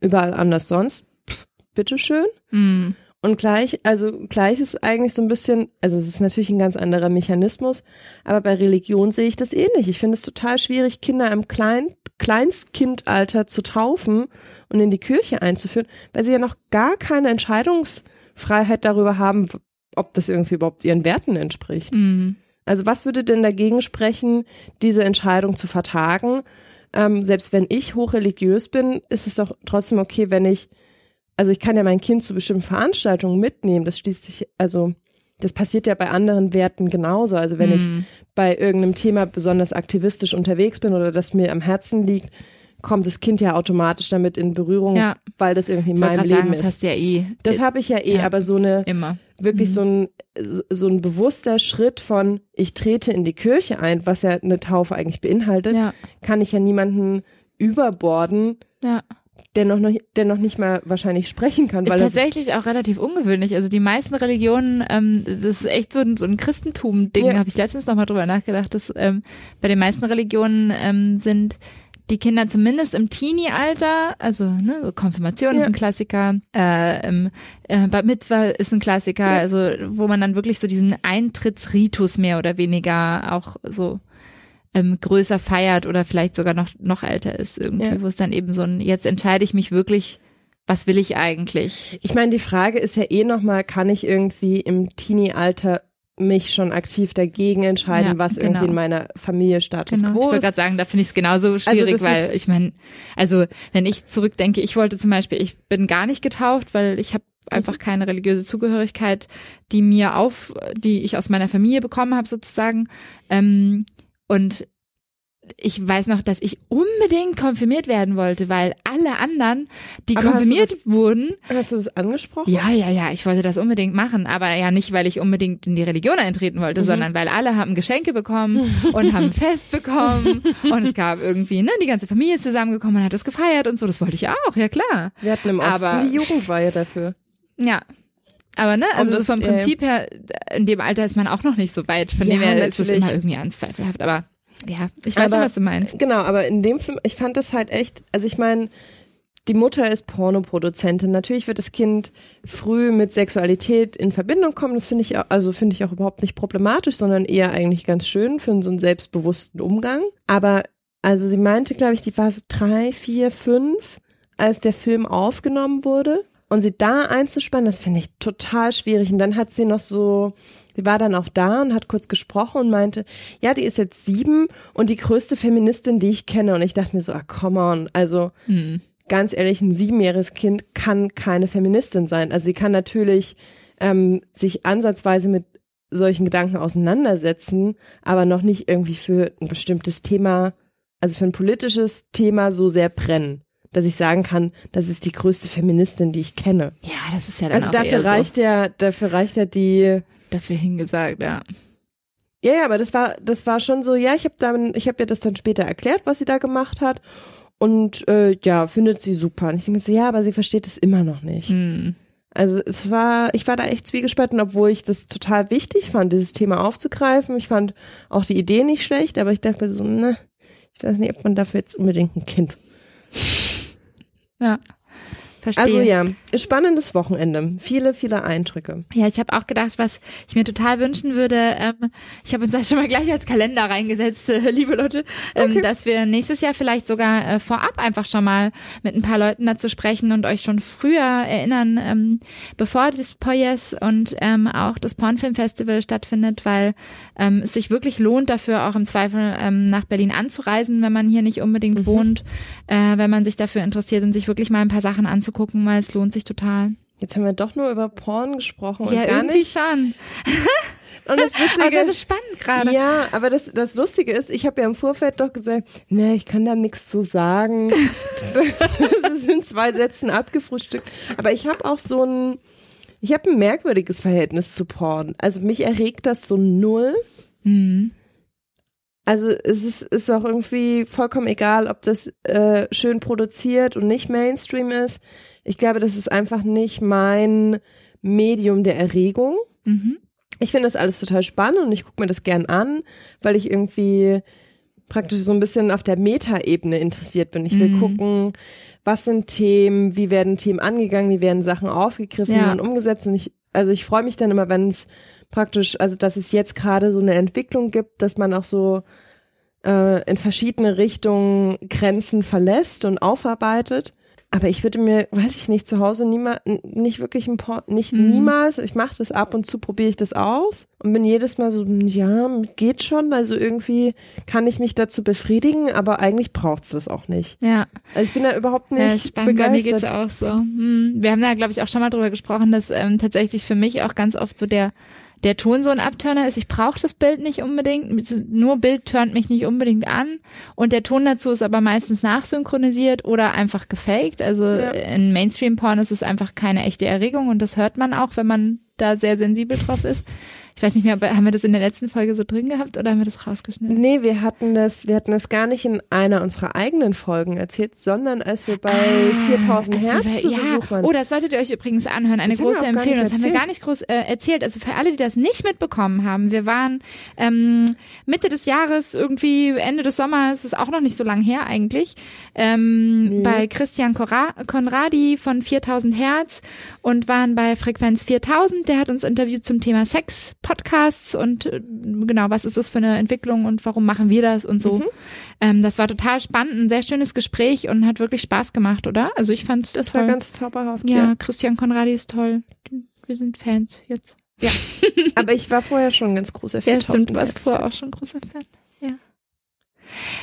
überall anders sonst. Pff, bitteschön. Mhm. Und gleich, also gleich ist eigentlich so ein bisschen, also es ist natürlich ein ganz anderer Mechanismus, aber bei Religion sehe ich das ähnlich. Ich finde es total schwierig, Kinder im Klein, Kleinstkindalter zu taufen und in die Kirche einzuführen, weil sie ja noch gar keine Entscheidungsfreiheit darüber haben, ob das irgendwie überhaupt ihren Werten entspricht. Mhm. Also was würde denn dagegen sprechen, diese Entscheidung zu vertagen? Ähm, selbst wenn ich hochreligiös bin, ist es doch trotzdem okay, wenn ich also ich kann ja mein Kind zu bestimmten Veranstaltungen mitnehmen. Das schließt sich, also das passiert ja bei anderen Werten genauso. Also wenn mm. ich hm. bei irgendeinem Thema besonders aktivistisch unterwegs bin oder das mir am Herzen liegt, kommt das Kind ja automatisch damit in Berührung, ja. weil das irgendwie in meinem Leben sagen, ist. Das hast ja eh. Das habe ich ja eh, ja. aber so eine immer wirklich mhm. so ein so ein bewusster Schritt von ich trete in die Kirche ein, was ja eine Taufe eigentlich beinhaltet, ja. kann ich ja niemanden überborden. Ja der noch, der noch nicht mal wahrscheinlich sprechen kann. Ist Weil er tatsächlich auch relativ ungewöhnlich. Also die meisten Religionen, ähm, das ist echt so ein, so ein Christentum-Ding, Ja. habe ich letztens nochmal drüber nachgedacht, dass ähm, bei den meisten Religionen ähm, sind die Kinder zumindest im Teenie-Alter, also ne, so Konfirmation ist Ja. ein Klassiker, äh, im, äh, Bar Mitzvah ist ein Klassiker, Ja. also wo man dann wirklich so diesen Eintrittsritus mehr oder weniger auch so ähm, größer feiert oder vielleicht sogar noch noch älter ist irgendwie, Ja. wo es dann eben so ein, jetzt entscheide ich mich wirklich, was will ich eigentlich? Ich meine, die Frage ist ja eh nochmal, kann ich irgendwie im Teenie-Alter mich schon aktiv dagegen entscheiden, Ja, was genau. irgendwie in meiner Familie Status Genau. Ich quo wollte ist? gerade sagen, da finde ich es genauso schwierig, das weil ich meine, also wenn ich zurückdenke, ich wollte zum Beispiel, ich bin gar nicht getauft, weil ich habe Mhm. einfach keine religiöse Zugehörigkeit, die mir auf, die ich aus meiner Familie bekommen habe sozusagen. Ähm, und ich weiß noch, dass ich unbedingt konfirmiert werden wollte, weil alle anderen, die Aber hast konfirmiert das- wurden, Hast du das angesprochen? ja, ja, ja, ich wollte das unbedingt machen, aber ja nicht, weil ich unbedingt in die Religion eintreten wollte, Mhm. sondern weil alle haben Geschenke bekommen und haben ein Fest bekommen und es gab irgendwie, ne, die ganze Familie ist zusammengekommen und hat das gefeiert und so, das wollte ich auch, ja klar. Wir hatten im Osten Aber- die Jugendweihe dafür. Ja. Aber ne, also Und so das- vom ja. Prinzip her, in dem Alter ist man auch noch nicht so weit, von Ja, dem her ist es natürlich. immer irgendwie anzweifelhaft, aber ja, ich weiß Aber- schon, was du meinst. Genau, aber in dem Film, ich fand das halt echt, also ich meine, die Mutter ist Pornoproduzentin. Natürlich wird das Kind früh mit Sexualität in Verbindung kommen. Das finde ich, auch- also finde ich auch überhaupt nicht problematisch, sondern eher eigentlich ganz schön für so einen selbstbewussten Umgang. Aber also sie meinte, glaube ich, die war so drei, vier, fünf, als der Film aufgenommen wurde. Und sie da einzuspannen, das finde ich total schwierig. Und dann hat sie noch so, sie war dann auch da und hat kurz gesprochen und meinte, ja, die ist jetzt sieben und die größte Feministin, die ich kenne. Und ich dachte mir so, ah, come on. Also, Hm. ganz ehrlich, ein siebenjähriges Kind kann keine Feministin sein. Also sie kann natürlich ähm, sich ansatzweise mit solchen Gedanken auseinandersetzen, aber noch nicht irgendwie für ein bestimmtes Thema, also für ein politisches Thema so sehr brennen, dass ich sagen kann, das ist die größte Feministin, die ich kenne. Ja, das ist ja dann Also dafür reicht ja, dafür reicht ja die, so dafür hingesagt, ja. ja, ja, aber das war, das war schon so, ja, ich habe dann, ich habe ihr das dann später erklärt, was sie da gemacht hat. Und äh, ja, findet sie super. Und ich denke mir so, ja, aber sie versteht es immer noch nicht. Hm. Also es war, ich war da echt zwiegespalten, obwohl ich das total wichtig fand, dieses Thema aufzugreifen. Ich fand auch die Idee nicht schlecht, aber ich dachte so, ne, ich weiß nicht, ob man dafür jetzt unbedingt ein Kind. Ja. Verstehe. Also ja, spannendes Wochenende. Viele, viele Eindrücke. Ja, ich habe auch gedacht, was ich mir total wünschen würde, ähm, ich habe uns das schon mal gleich als Kalender reingesetzt, äh, liebe Leute, ähm, dass wir nächstes Jahr vielleicht sogar äh, vorab einfach schon mal mit ein paar Leuten dazu sprechen und euch schon früher erinnern, ähm, bevor das Poyes und ähm, auch das Pornfilmfestival stattfindet, weil ähm, es sich wirklich lohnt, dafür auch im Zweifel ähm, nach Berlin anzureisen, wenn man hier nicht unbedingt Mhm. wohnt, äh, wenn man sich dafür interessiert und sich wirklich mal ein paar Sachen anzugucken, weil es lohnt sich total. Jetzt haben wir doch nur über Porn gesprochen ja, und gar irgendwie nicht. schon. Und das Witzige es ist spannend gerade. Ja, aber das, das Lustige ist, ich habe ja im Vorfeld doch gesagt, ne, ich kann da nichts zu sagen. das ist in zwei Sätzen abgefrühstückt. Aber ich habe auch so ein, ich habe ein merkwürdiges Verhältnis zu Porn. Also mich erregt das so null. Mhm. Also es ist, ist auch irgendwie vollkommen egal, ob das äh, schön produziert und nicht Mainstream ist. Ich glaube, das ist einfach nicht mein Medium der Erregung. Mhm. Ich finde das alles total spannend und ich gucke mir das gern an, weil ich irgendwie praktisch so ein bisschen auf der Metaebene interessiert bin. Ich will Mhm. gucken, was sind Themen, wie werden Themen angegangen, wie werden Sachen aufgegriffen Ja. und umgesetzt. Und ich, also ich freue mich dann immer, wenn es praktisch, also dass es jetzt gerade so eine Entwicklung gibt, dass man auch so äh, in verschiedene Richtungen Grenzen verlässt und aufarbeitet. Aber ich würde mir, weiß ich nicht, zu Hause niemals, nicht wirklich ein nicht Mhm. niemals. Ich mache das ab und zu, probiere ich das aus und bin jedes Mal so, ja, geht schon. Also irgendwie kann ich mich dazu befriedigen, aber eigentlich braucht's das auch nicht. Ja, Also ich bin da überhaupt ja nicht spannend. Bei mir geht's begeistert. auch so. Hm. Wir haben da, glaube ich, auch schon mal drüber gesprochen, dass ähm, tatsächlich für mich auch ganz oft so der der Ton so ein Abturner ist. Ich brauche das Bild nicht unbedingt. Nur Bild turnt mich nicht unbedingt an. Und der Ton dazu ist aber meistens nachsynchronisiert oder einfach gefaked. Also Ja. in Mainstream-Porn ist es einfach keine echte Erregung und das hört man auch, wenn man da sehr sensibel drauf ist. Ich weiß nicht mehr, haben wir das in der letzten Folge so drin gehabt oder haben wir das rausgeschnitten? Nee, wir hatten das, wir hatten das gar nicht in einer unserer eigenen Folgen erzählt, sondern als wir bei ah, 4000 Hertz zu ja. Besuch waren. Oh, das solltet ihr euch übrigens anhören. Eine das große Empfehlung. Das haben wir gar nicht groß äh, erzählt. Also für alle, die das nicht mitbekommen haben, wir waren ähm, Mitte des Jahres, irgendwie Ende des Sommers, ist auch noch nicht so lang her eigentlich, ähm, bei Christian Konradi von 4000 Hertz und waren bei Frequenz 4000. Der hat uns interviewt zum Thema Sex Podcasts und äh, genau, was ist das für eine Entwicklung und warum machen wir das und so. Mhm. Ähm, das war total spannend, ein sehr schönes Gespräch und hat wirklich Spaß gemacht, oder? Also ich fand's Das toll. war ganz zauberhaft. Ja, ja, Christian Konradi ist toll. Wir sind Fans jetzt. Ja. Aber ich war vorher schon ein ganz großer Fan. Ja, stimmt, du warst vorher auch schon großer Fan.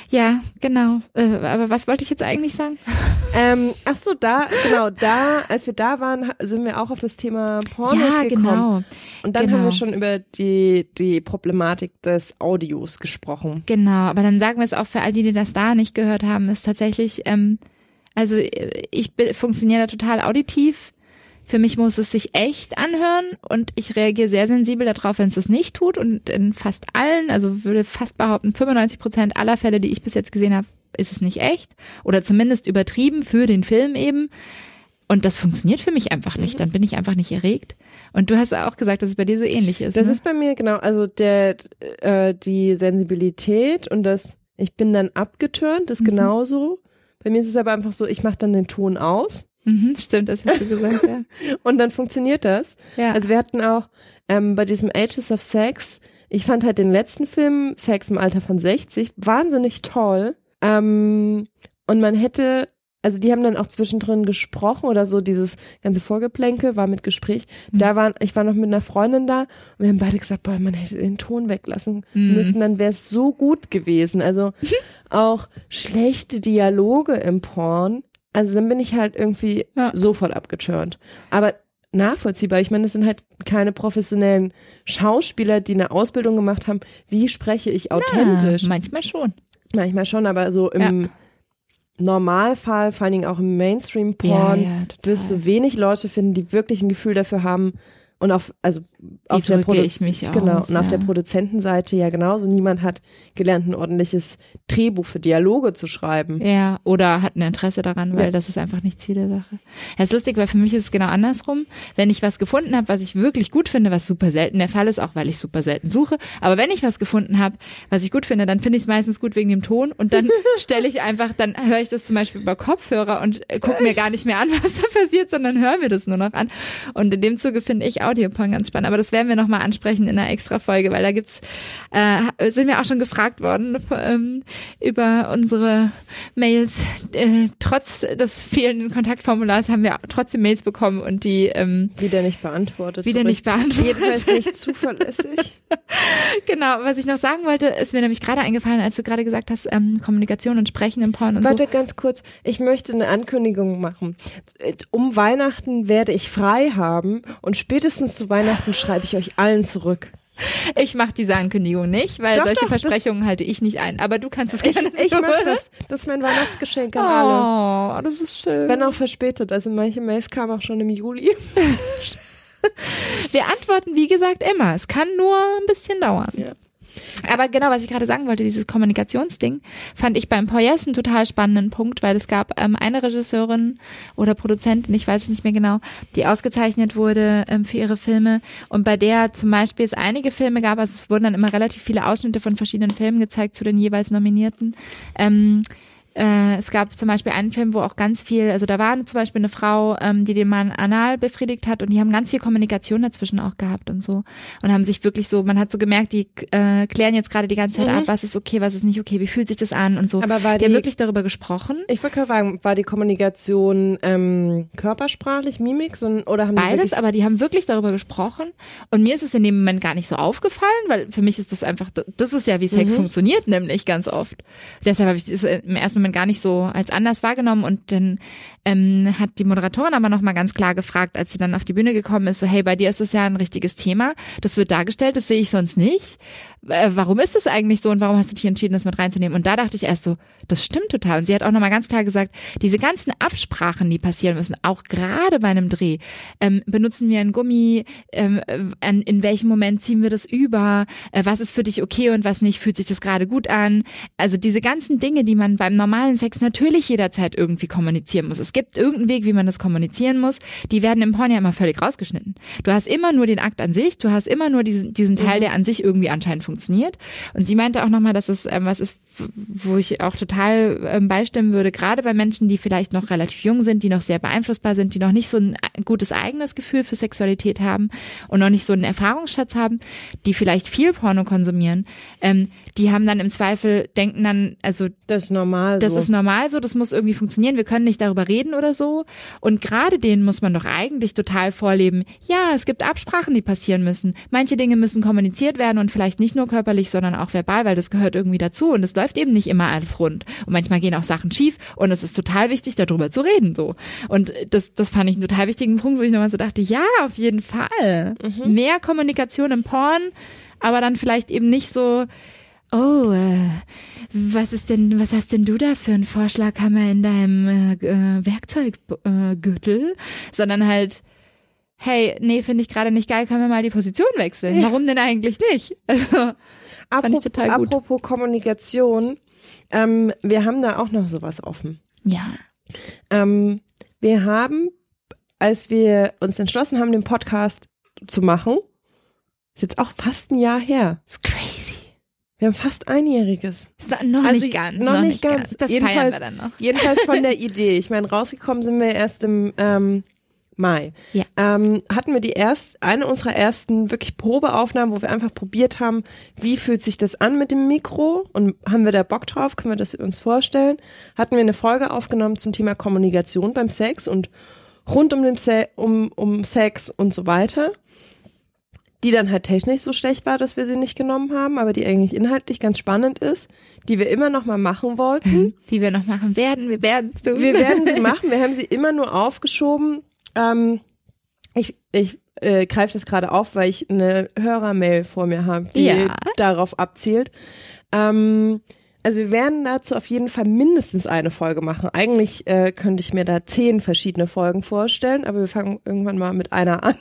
Ja, genau. Äh, aber was wollte ich jetzt eigentlich sagen? Ähm, ach so, da, genau, da, als wir da waren, sind wir auch auf das Thema Pornos ja, gekommen. Genau. Und dann genau. haben wir schon über die, die Problematik des Audios gesprochen. Genau, aber dann sagen wir es auch für all die, die das da nicht gehört haben, ist tatsächlich, ähm, also ich funktioniere da total auditiv für mich muss es sich echt anhören und ich reagiere sehr sensibel darauf, wenn es das nicht tut. Und in fast allen, also würde fast behaupten, 95 Prozent aller Fälle, die ich bis jetzt gesehen habe, ist es nicht echt oder zumindest übertrieben für den Film eben. Und das funktioniert für mich einfach nicht. Mhm. Dann bin ich einfach nicht erregt. Und du hast auch gesagt, dass es bei dir so ähnlich ist. Das ne? ist bei mir genau, also der äh, die Sensibilität und das, ich bin dann abgetürnt, ist mhm. genauso. Bei mir ist es aber einfach so, ich mache dann den Ton aus Mhm, stimmt, das hast du gesagt, ja. und dann funktioniert das. Ja. Also wir hatten auch ähm, bei diesem Ages of Sex, ich fand halt den letzten Film, Sex im Alter von 60, wahnsinnig toll. Ähm, und man hätte, also die haben dann auch zwischendrin gesprochen oder so, dieses ganze Vorgeplänkel war mit Gespräch. Mhm. Da waren, ich war noch mit einer Freundin da und wir haben beide gesagt, boah, man hätte den Ton weglassen mhm. müssen, dann wäre es so gut gewesen. Also auch schlechte Dialoge im Porn also dann bin ich halt irgendwie ja. sofort abgeturnt. Aber nachvollziehbar. Ich meine, es sind halt keine professionellen Schauspieler, die eine Ausbildung gemacht haben. Wie spreche ich authentisch? Ja, manchmal schon. Manchmal schon, aber so im ja. Normalfall, vor allen Dingen auch im Mainstream-Porn, ja, wirst du wenig Leute finden, die wirklich ein Gefühl dafür haben, und auf, also auf der Produ genau, aus, und auf ja. der Produzentenseite ja genauso. Niemand hat gelernt, ein ordentliches Drehbuch für Dialoge zu schreiben. Ja, oder hat ein Interesse daran, weil ja. das ist einfach nicht Ziel der Sache. Ja, ist lustig, weil für mich ist es genau andersrum. Wenn ich was gefunden habe, was ich wirklich gut finde, was super selten der Fall ist, auch weil ich super selten suche, aber wenn ich was gefunden habe, was ich gut finde, dann finde ich es meistens gut wegen dem Ton und dann stelle ich einfach, dann höre ich das zum Beispiel über Kopfhörer und gucke mir gar nicht mehr an, was da passiert, sondern höre mir das nur noch an. Und in dem Zuge finde ich auch Audioporn ganz spannend. Aber das werden wir nochmal ansprechen in einer extra Folge, weil da gibt's, äh, sind wir auch schon gefragt worden ähm, über unsere Mails. Äh, trotz des fehlenden Kontaktformulars haben wir trotzdem Mails bekommen und die ähm, wieder nicht beantwortet. Wieder nicht beantwortet. Jedenfalls nicht zuverlässig. genau, was ich noch sagen wollte, ist mir nämlich gerade eingefallen, als du gerade gesagt hast, ähm, Kommunikation und Sprechen im Porn und Warte so. ganz kurz, ich möchte eine Ankündigung machen. Um Weihnachten werde ich frei haben und spätestens spätestens zu Weihnachten schreibe ich euch allen zurück. Ich mache diese Ankündigung nicht, weil doch, solche doch, Versprechungen halte ich nicht ein. Aber du kannst es gerne Ich, ich mache das. Das ist mein Weihnachtsgeschenk an alle. Oh, das ist schön. Wenn auch verspätet. Also manche Mails kamen auch schon im Juli. Wir antworten, wie gesagt, immer. Es kann nur ein bisschen dauern. Ja. Aber genau, was ich gerade sagen wollte, dieses Kommunikationsding, fand ich beim Poyes einen total spannenden Punkt, weil es gab ähm, eine Regisseurin oder Produzentin, ich weiß es nicht mehr genau, die ausgezeichnet wurde ähm, für ihre Filme und bei der zum Beispiel es einige Filme gab, also es wurden dann immer relativ viele Ausschnitte von verschiedenen Filmen gezeigt zu den jeweils Nominierten. Ähm, äh, es gab zum Beispiel einen Film, wo auch ganz viel, also da war zum Beispiel eine Frau, ähm, die den Mann anal befriedigt hat und die haben ganz viel Kommunikation dazwischen auch gehabt und so und haben sich wirklich so, man hat so gemerkt, die äh, klären jetzt gerade die ganze Zeit mhm. ab, was ist okay, was ist nicht okay, wie fühlt sich das an und so. Aber war die, die haben wirklich darüber gesprochen. Ich wollte gerade fragen, war die Kommunikation ähm, körpersprachlich, Mimik so, oder haben beides? Die aber die haben wirklich darüber gesprochen und mir ist es in dem Moment gar nicht so aufgefallen, weil für mich ist das einfach, das ist ja wie Sex mhm. funktioniert, nämlich ganz oft. Deshalb habe ich das im ersten Moment gar nicht so als anders wahrgenommen und dann ähm, hat die Moderatorin aber nochmal ganz klar gefragt, als sie dann auf die Bühne gekommen ist, so hey, bei dir ist es ja ein richtiges Thema, das wird dargestellt, das sehe ich sonst nicht. Äh, warum ist es eigentlich so und warum hast du dich entschieden, das mit reinzunehmen? Und da dachte ich erst so, das stimmt total. Und sie hat auch nochmal ganz klar gesagt, diese ganzen Absprachen, die passieren müssen, auch gerade bei einem Dreh, ähm, benutzen wir ein Gummi, ähm, in, in welchem Moment ziehen wir das über, äh, was ist für dich okay und was nicht, fühlt sich das gerade gut an. Also diese ganzen Dinge, die man beim normalen Sex natürlich jederzeit irgendwie kommunizieren muss. Es gibt irgendeinen Weg, wie man das kommunizieren muss. Die werden im Porn ja immer völlig rausgeschnitten. Du hast immer nur den Akt an sich, du hast immer nur diesen, diesen Teil, der an sich irgendwie anscheinend funktioniert. Und sie meinte auch nochmal, dass es ähm, was ist, wo ich auch total ähm, beistimmen würde, gerade bei Menschen, die vielleicht noch relativ jung sind, die noch sehr beeinflussbar sind, die noch nicht so ein gutes eigenes Gefühl für Sexualität haben und noch nicht so einen Erfahrungsschatz haben, die vielleicht viel Porno konsumieren, ähm, die haben dann im Zweifel, denken dann, also das ist normal das so. ist normal so, das muss irgendwie funktionieren, wir können nicht darüber reden oder so. Und gerade denen muss man doch eigentlich total vorleben, ja, es gibt Absprachen, die passieren müssen. Manche Dinge müssen kommuniziert werden und vielleicht nicht nur körperlich, sondern auch verbal, weil das gehört irgendwie dazu und es läuft eben nicht immer alles rund. Und manchmal gehen auch Sachen schief und es ist total wichtig, darüber zu reden so. Und das, das fand ich einen total wichtigen Punkt, wo ich nochmal so dachte, ja, auf jeden Fall. Mhm. Mehr Kommunikation im Porn, aber dann vielleicht eben nicht so, Oh, äh, was ist denn, was hast denn du da für einen Vorschlaghammer in deinem äh, äh, Werkzeuggürtel? Sondern halt, hey, nee, finde ich gerade nicht geil, können wir mal die Position wechseln? Warum denn eigentlich nicht? Also, fand ich total gut. apropos Kommunikation, ähm, wir haben da auch noch sowas offen. ja. Ähm, wir haben, als wir uns entschlossen haben, den Podcast zu machen, ist jetzt auch fast ein Jahr her. It's crazy. Wir haben fast einjähriges. Noch Also, nicht ganz. noch nicht ganz. Das Jedenfalls- feiern wir dann noch. Jedenfalls von der Idee. Ich meine, rausgekommen sind wir erst im ähm, Mai. Ja. Ähm, hatten wir die erst, eine unserer ersten wirklich Probeaufnahmen, wo wir einfach probiert haben, wie fühlt sich das an mit dem Mikro und haben wir da Bock drauf, können wir das uns vorstellen. Hatten wir eine Folge aufgenommen zum Thema Kommunikation beim Sex und rund um den Se um, um Sex und so weiter. Die dann halt technisch so schlecht war, dass wir sie nicht genommen haben, aber die eigentlich inhaltlich ganz spannend ist, die wir immer noch mal machen wollten. Die wir noch machen werden. Wir werden es tun. Wir werden sie machen. Wir haben sie immer nur aufgeschoben. Ähm, ich ich äh, greife das gerade auf, weil ich eine Hörermail vor mir habe, die Ja. darauf abzielt. Ähm, also wir werden dazu auf jeden Fall mindestens eine Folge machen. Eigentlich äh, könnte ich mir da zehn verschiedene Folgen vorstellen, aber wir fangen irgendwann mal mit einer an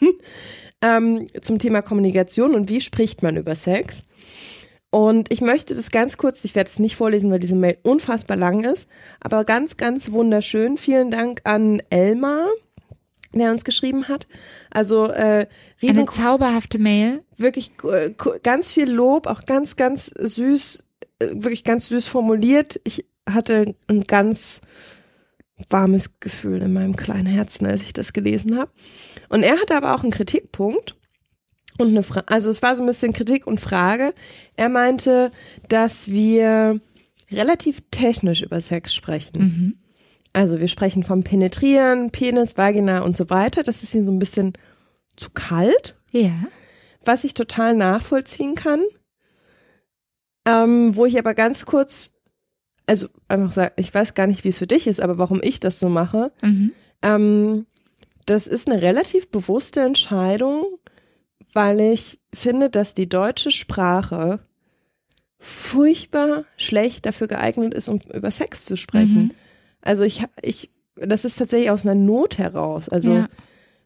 ähm, zum Thema Kommunikation und wie spricht man über Sex. Und ich möchte das ganz kurz, ich werde es nicht vorlesen, weil diese Mail unfassbar lang ist, aber ganz, ganz wunderschön. Vielen Dank an Elmar, der uns geschrieben hat. Also äh, riesen Eine zauberhafte Mail. wirklich äh, ganz viel Lob, auch ganz, ganz süß, äh, wirklich ganz süß formuliert. Ich hatte ein ganz warmes Gefühl in meinem kleinen Herzen, als ich das gelesen habe. Und er hatte aber auch einen Kritikpunkt und eine Frage, also es war so ein bisschen Kritik und Frage. Er meinte, dass wir relativ technisch über Sex sprechen. Mhm. Also wir sprechen vom Penetrieren, Penis, Vagina und so weiter. Das ist ihm so ein bisschen zu kalt Ja. was ich total nachvollziehen kann, ähm, wo ich aber ganz kurz, also einfach sage, ich weiß gar nicht, wie es für dich ist, aber warum ich das so mache, Mhm. ähm, das ist eine relativ bewusste Entscheidung, weil ich finde, dass die deutsche Sprache furchtbar schlecht dafür geeignet ist, um über Sex zu sprechen. Mhm. Also ich, ich, das ist tatsächlich aus einer Not heraus. Also ja.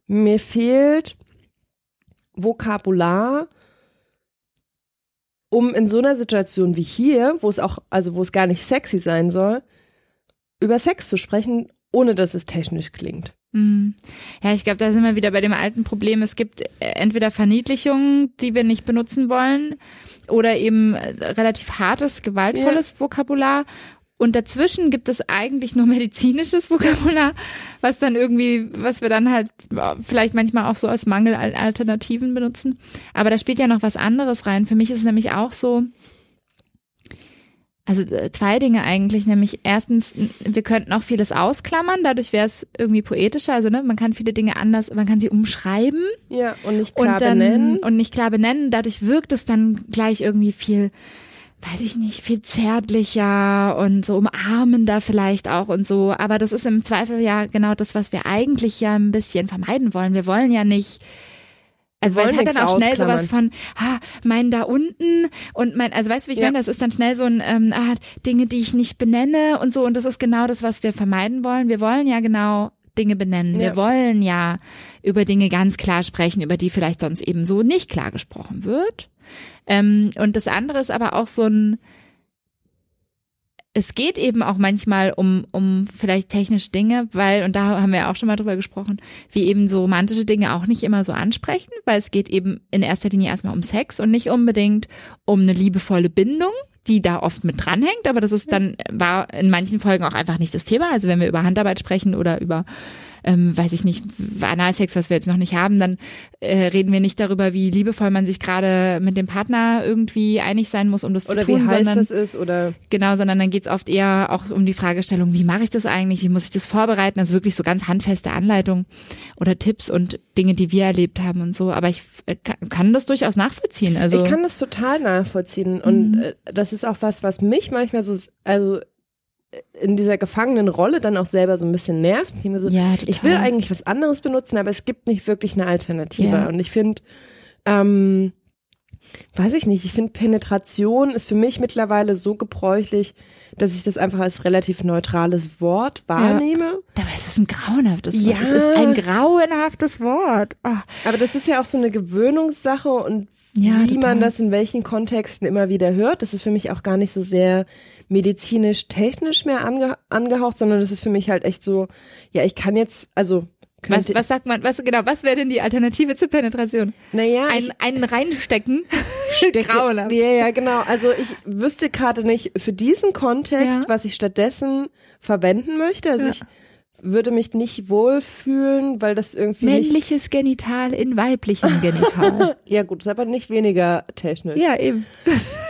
mir fehlt Vokabular, um in so einer Situation wie hier, wo es auch, also wo es gar nicht sexy sein soll, über Sex zu sprechen, ohne dass es technisch klingt. Mhm. Ja, ich glaube, da sind wir wieder bei dem alten Problem. Es gibt äh, entweder Verniedlichungen, die wir nicht benutzen wollen, oder eben äh, relativ hartes, gewaltvolles Vokabular. Und dazwischen gibt es eigentlich nur medizinisches Vokabular, was dann irgendwie, was wir dann halt äh, vielleicht manchmal auch so als Mangel an Alternativen benutzen. Aber da spielt ja noch was anderes rein. Für mich ist es nämlich auch so, also äh, zwei Dinge eigentlich, nämlich erstens, wir könnten auch vieles ausklammern, dadurch wäre es irgendwie poetischer, also ne, man kann viele Dinge anders, man kann sie umschreiben Ja, und nicht klar und dann benennen. und nicht klar benennen, dadurch wirkt es dann gleich irgendwie viel weiß ich nicht, viel zärtlicher und so umarmender vielleicht auch und so. Aber das ist im Zweifel ja genau das, was wir eigentlich ja ein bisschen vermeiden wollen. Wir wollen ja nicht also weil es hat dann auch schnell sowas von, ah, mein da unten und mein, also weißt du, wie ich ja. meine, das ist dann schnell so ein, ähm, ah, Dinge, die ich nicht benenne und so und das ist genau das, was wir vermeiden wollen. Wir wollen ja genau Dinge benennen. Ja. Wir wollen ja über Dinge ganz klar sprechen, über die vielleicht sonst eben so nicht klar gesprochen wird. Ähm, und das andere ist aber auch so ein, es geht eben auch manchmal um, um vielleicht technische Dinge, weil, und da haben wir auch schon mal drüber gesprochen, wie eben so romantische Dinge auch nicht immer so ansprechen, weil es geht eben in erster Linie erstmal um Sex und nicht unbedingt um eine liebevolle Bindung, die da oft mit dranhängt, aber das ist dann, war in manchen Folgen auch einfach nicht das Thema. Also wenn wir über Handarbeit sprechen oder über ähm, weiß ich nicht, Analsex, was wir jetzt noch nicht haben, dann äh, reden wir nicht darüber, wie liebevoll man sich gerade mit dem Partner irgendwie einig sein muss, um das oder zu tun. Oder wie heiß sondern, das ist oder genau, sondern dann geht's oft eher auch um die Fragestellung, wie mache ich das eigentlich, wie muss ich das vorbereiten, also wirklich so ganz handfeste Anleitungen oder Tipps und Dinge, die wir erlebt haben und so. Aber ich äh, kann das durchaus nachvollziehen. Also ich kann das total nachvollziehen und mhm. äh, das ist auch was, was mich manchmal so, also in dieser gefangenen Rolle dann auch selber so ein bisschen nervt. Ich, so, ja, ich will eigentlich was anderes benutzen, aber es gibt nicht wirklich eine Alternative. Ja. Und ich finde, ähm, weiß ich nicht, ich finde Penetration ist für mich mittlerweile so gebräuchlich, dass ich das einfach als relativ neutrales Wort wahrnehme. Ja. Dabei ist es ein grauenhaftes Wort. Ja. Es ist ein grauenhaftes Wort. Oh. Aber das ist ja auch so eine Gewöhnungssache und ja, wie total. man das in welchen Kontexten immer wieder hört. Das ist für mich auch gar nicht so sehr medizinisch-technisch mehr ange angehaucht, sondern das ist für mich halt echt so, ja, ich kann jetzt, also was, was sagt man, was genau, was wäre denn die Alternative zur Penetration? Naja. Ein, einen reinstecken. Grauenhaft. Ja, ja, genau. Also ich wüsste gerade nicht für diesen Kontext, ja. was ich stattdessen verwenden möchte. Also ja. ich würde mich nicht wohlfühlen, weil das irgendwie männliches Genital in weiblichem Genital. ja gut, ist aber nicht weniger technisch. Ja, eben.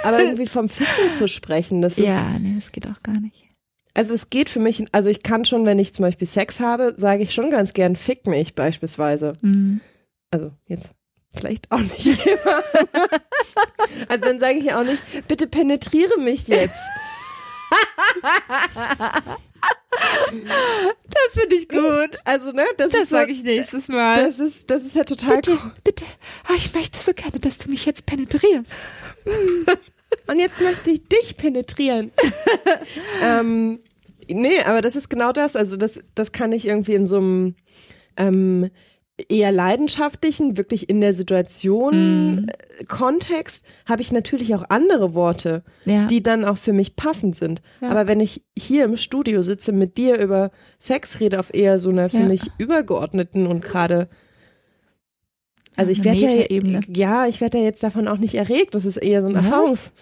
aber irgendwie vom Ficken zu sprechen, das ist Ja, nee, das geht auch gar nicht. Also es geht für mich, also ich kann schon, wenn ich zum Beispiel Sex habe, sage ich schon ganz gern fick mich beispielsweise. Mhm. Also jetzt vielleicht auch nicht immer. also dann sage ich auch nicht, bitte penetriere mich jetzt. Das finde ich gut. Also, ne, das, das sage ich nächstes Mal. Das ist, das ist ja total bitte, cool. Bitte, oh, ich möchte so gerne, dass du mich jetzt penetrierst. Und jetzt möchte ich dich penetrieren. ähm, nee, aber das ist genau das. Also, das, das kann ich irgendwie in so einem ähm, eher leidenschaftlichen, wirklich in der Situation mm. Kontext habe ich natürlich auch andere Worte, ja. die dann auch für mich passend sind. Ja. Aber wenn ich hier im Studio sitze mit dir über Sex rede auf eher so einer für ja. mich übergeordneten und gerade also ich werde ja, ja, ich werde ja jetzt davon auch nicht erregt. Das ist eher so ein Was? Erfahrungs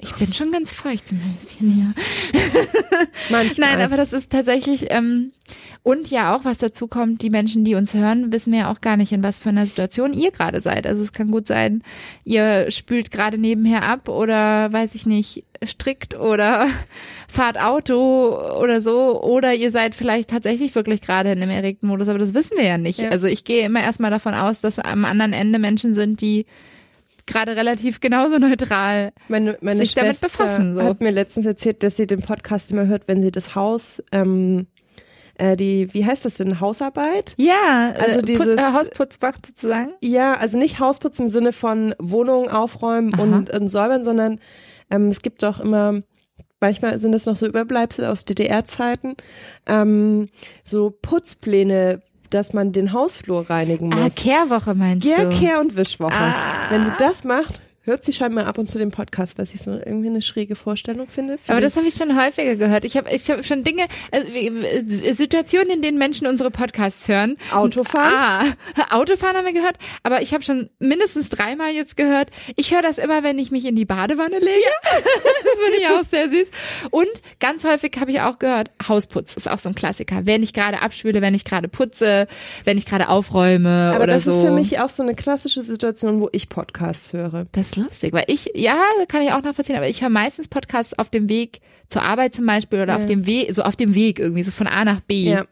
ich bin schon ganz feucht im Höschen hier. Manchmal. Nein, aber das ist tatsächlich, ähm, und ja auch, was dazu kommt, die Menschen, die uns hören, wissen ja auch gar nicht, in was für einer Situation ihr gerade seid. Also es kann gut sein, ihr spült gerade nebenher ab oder weiß ich nicht, strickt oder fahrt Auto oder so. Oder ihr seid vielleicht tatsächlich wirklich gerade in einem erregten Modus, aber das wissen wir ja nicht. Ja. Also ich gehe immer erstmal davon aus, dass am anderen Ende Menschen sind, die gerade relativ genauso neutral meine, meine sich Schwester damit befassen. So. hat mir letztens erzählt, dass sie den Podcast immer hört, wenn sie das Haus ähm, äh, die, wie heißt das denn, Hausarbeit? Ja, also äh, dieses Put, äh, Hausputz macht sozusagen. Ja, also nicht Hausputz im Sinne von Wohnungen aufräumen und, und säubern, sondern ähm, es gibt doch immer manchmal sind das noch so Überbleibsel aus DDR-Zeiten, ähm, so Putzpläne dass man den Hausflur reinigen ah, muss. Ah, Kehrwoche meinst ja, du? Ja, Kehr- und Wischwoche. Ah. Wenn sie das macht, hört sie scheinbar ab und zu den Podcast, was ich so irgendwie eine schräge Vorstellung finde. Aber das habe ich schon häufiger gehört. Ich habe ich hab schon Dinge, also, äh, Situationen, in denen Menschen unsere Podcasts hören. Autofahren? Ah, Autofahren haben wir gehört, aber ich habe schon mindestens dreimal jetzt gehört. Ich höre das immer, wenn ich mich in die Badewanne lege. Ja. das finde ich auch sehr süß. Und ganz häufig habe ich auch gehört, Hausputz ist auch so ein Klassiker. Wenn ich gerade abspüle, wenn ich gerade putze, wenn ich gerade aufräume aber oder so. Aber das ist für mich auch so eine klassische Situation, wo ich Podcasts höre. Das lustig, weil ich, ja, kann ich auch nachvollziehen, aber ich höre meistens Podcasts auf dem Weg zur Arbeit zum Beispiel oder ja. auf dem Weg, so auf dem Weg irgendwie, so von A nach B. Ja.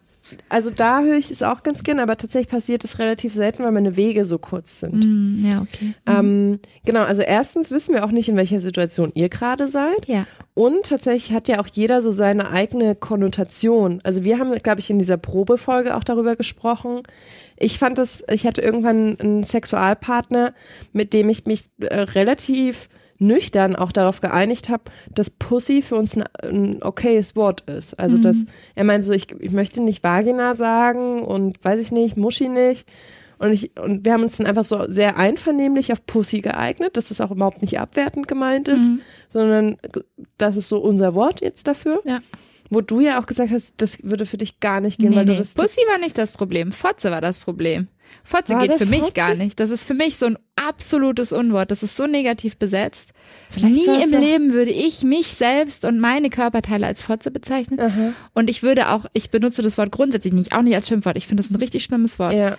also da höre ich es auch ganz gern, aber tatsächlich passiert es relativ selten, weil meine Wege so kurz sind. Mm, ja, okay. Mm. Ähm, genau, also erstens wissen wir auch nicht, in welcher Situation ihr gerade seid. Ja. Und tatsächlich hat ja auch jeder so seine eigene Konnotation. Also wir haben, glaube ich, in dieser Probefolge auch darüber gesprochen. Ich fand das, ich hatte irgendwann einen Sexualpartner, mit dem ich mich äh, relativ nüchtern auch darauf geeinigt habe, dass Pussy für uns ein, ein okayes Wort ist. Also, Mhm. dass er meinte so, ich, ich möchte nicht Vagina sagen und weiß ich nicht, Muschi nicht. Und, ich, und wir haben uns dann einfach so sehr einvernehmlich auf Pussy geeignet, dass es auch überhaupt nicht abwertend gemeint ist, Mhm. sondern das ist so unser Wort jetzt dafür. Ja. Wo du ja auch gesagt hast, das würde für dich gar nicht gehen, Nee, weil nee. du bist. Pussy war nicht das Problem. Fotze war das Problem. Fotze War geht das für mich Fotze? gar nicht. Das ist für mich so ein absolutes Unwort. Das ist so negativ besetzt. Vielleicht Nie im ja- Leben würde ich mich selbst und meine Körperteile als Fotze bezeichnen. Aha. Und ich würde auch, ich benutze das Wort grundsätzlich nicht, auch nicht als Schimpfwort. Ich finde das ein richtig schlimmes Wort. Ja.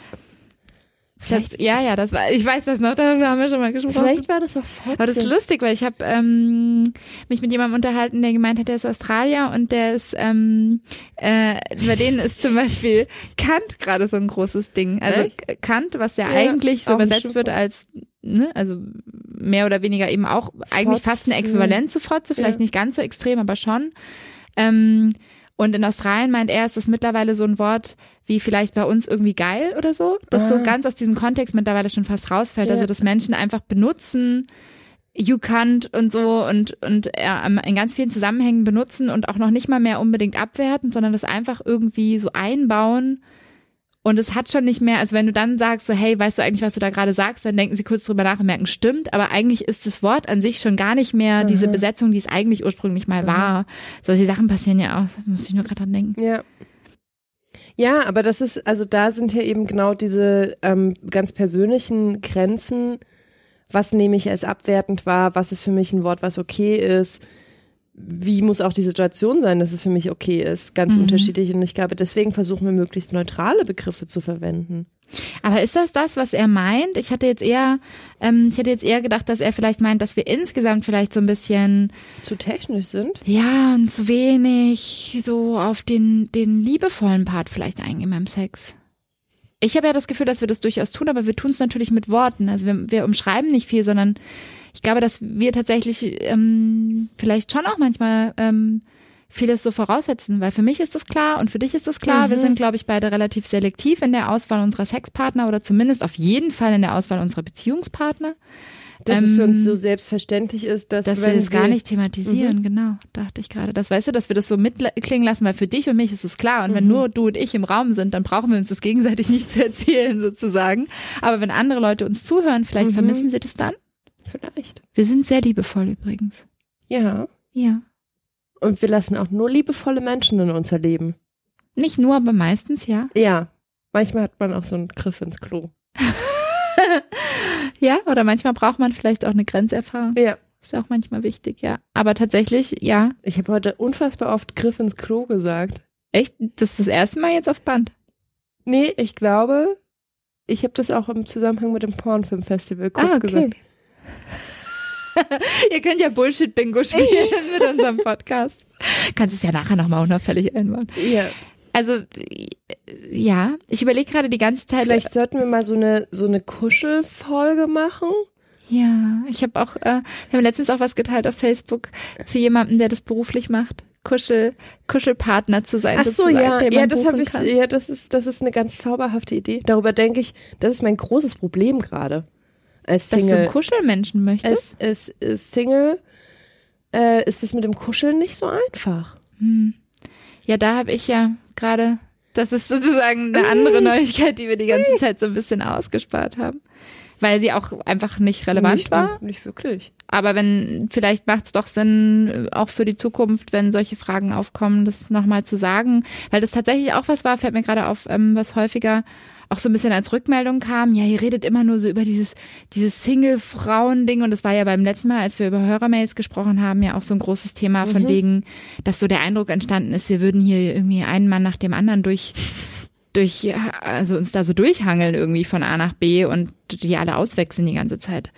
Das, ja, ja, das war, ich weiß das noch, darüber haben wir schon mal gesprochen. Vielleicht war das auch Fotze. Aber das ist lustig, weil ich habe ähm, mich mit jemandem unterhalten, der gemeint hat, der ist Australier und der ist, ähm, äh, bei denen ist zum Beispiel Kant gerade so ein großes Ding. Also Echt? Kant, was ja, Ja, eigentlich so übersetzt wird als, ne, also mehr oder weniger eben auch eigentlich fast ein Fotze. Äquivalent zu Fotze, vielleicht Ja. nicht ganz so extrem, aber schon. Ähm, und in Australien meint er, ist das mittlerweile so ein Wort wie vielleicht bei uns irgendwie geil oder so, das so Ah. ganz aus diesem Kontext mittlerweile schon fast rausfällt. Ja. Also, dass Menschen einfach benutzen, you can't und so und, und äh, in ganz vielen Zusammenhängen benutzen und auch noch nicht mal mehr unbedingt abwerten, sondern das einfach irgendwie so einbauen. Und es hat schon nicht mehr, also wenn du dann sagst, so, hey, weißt du eigentlich, was du da gerade sagst, dann denken sie kurz drüber nach und merken, stimmt, aber eigentlich ist das Wort an sich schon gar nicht mehr diese Besetzung, die es eigentlich ursprünglich mal war. Solche Sachen passieren ja auch, muss ich nur gerade dran denken. Ja. Ja, aber das ist, also da sind ja eben genau diese ähm, ganz persönlichen Grenzen. Was nehme ich als abwertend wahr? Was ist für mich ein Wort, was okay ist? Wie muss auch die Situation sein, dass es für mich okay ist? Ganz Mhm. unterschiedlich. Und ich glaube, deswegen versuchen wir möglichst neutrale Begriffe zu verwenden. Aber ist das das, was er meint? Ich hatte jetzt eher, ähm, ich hätte jetzt eher gedacht, dass er vielleicht meint, dass wir insgesamt vielleicht so ein bisschen, Zu technisch sind? ja, und zu wenig so auf den, den liebevollen Part vielleicht eingehen beim Sex. Ich habe ja das Gefühl, dass wir das durchaus tun, aber wir tun es natürlich mit Worten. Also wir, wir umschreiben nicht viel, sondern ich glaube, dass wir tatsächlich ähm, vielleicht schon auch manchmal ähm, vieles so voraussetzen, weil für mich ist das klar und für dich ist das klar. Wir Mhm. sind, glaube ich, beide relativ selektiv in der Auswahl unserer Sexpartner oder zumindest auf jeden Fall in der Auswahl unserer Beziehungspartner, Dass es für uns Ähm, so selbstverständlich ist, dass, dass wir wenn das gar nicht thematisieren. Genau, dachte ich gerade. Das weißt du, dass wir das so mitklingen lassen, weil für dich und mich ist es klar. Und wenn Mhm. nur du und ich im Raum sind, dann brauchen wir uns das gegenseitig nicht zu erzählen, sozusagen. Aber wenn andere Leute uns zuhören, vielleicht Mhm. vermissen sie das dann. Vielleicht. Wir sind sehr liebevoll übrigens. Ja. Ja. Und wir lassen auch nur liebevolle Menschen in unser Leben. Nicht nur, aber meistens, ja. Ja. Manchmal hat man auch so einen Griff ins Klo. Ja, oder manchmal braucht man vielleicht auch eine Grenzerfahrung. Ja. Ist auch manchmal wichtig, ja. Aber tatsächlich, ja. Ich habe heute unfassbar oft Griff ins Klo gesagt. Echt, das ist das erste Mal jetzt auf Band. Nee, ich glaube, ich habe das auch im Zusammenhang mit dem Pornfilmfestival kurz ah, okay. gesagt. Ihr könnt ja Bullshit-Bingo spielen mit unserem Podcast. Kannst es ja nachher nochmal unauffällig einbauen. Ja. Also, ja, ich überlege gerade die ganze Zeit. Vielleicht sollten wir mal so eine so eine Kuschelfolge machen. Ja, ich habe auch, äh, wir haben letztens auch was geteilt auf Facebook zu jemandem, der das beruflich macht. Kuschel, Kuschelpartner zu sein. Ach so, ja, ja, das habe ich, kann. ja, das ist das ist eine ganz zauberhafte Idee. Darüber denke ich, das ist mein großes Problem gerade als Dass du einen Single. Kuschelmenschen möchtest. Als, als, als Single äh, ist es mit dem Kuscheln nicht so einfach. Hm. Ja, da habe ich ja gerade, das ist sozusagen eine andere Neuigkeit, die wir die ganze Zeit so ein bisschen ausgespart haben. Weil sie auch einfach nicht relevant nicht, war. Nicht wirklich. Aber wenn, vielleicht macht es doch Sinn, äh, auch für die Zukunft, wenn solche Fragen aufkommen, das nochmal zu sagen. Weil das tatsächlich auch was war, fällt mir gerade auf, ähm, was häufiger auch so ein bisschen als Rückmeldung kam. Ja, ihr redet immer nur so über dieses, dieses Single-Frauen-Ding. Und das war ja beim letzten Mal, als wir über Hörermails gesprochen haben, ja auch so ein großes Thema von Mhm. wegen, dass so der Eindruck entstanden ist, wir würden hier irgendwie einen Mann nach dem anderen durch, durch, also uns da so durchhangeln irgendwie von A nach B und die alle auswechseln die ganze Zeit.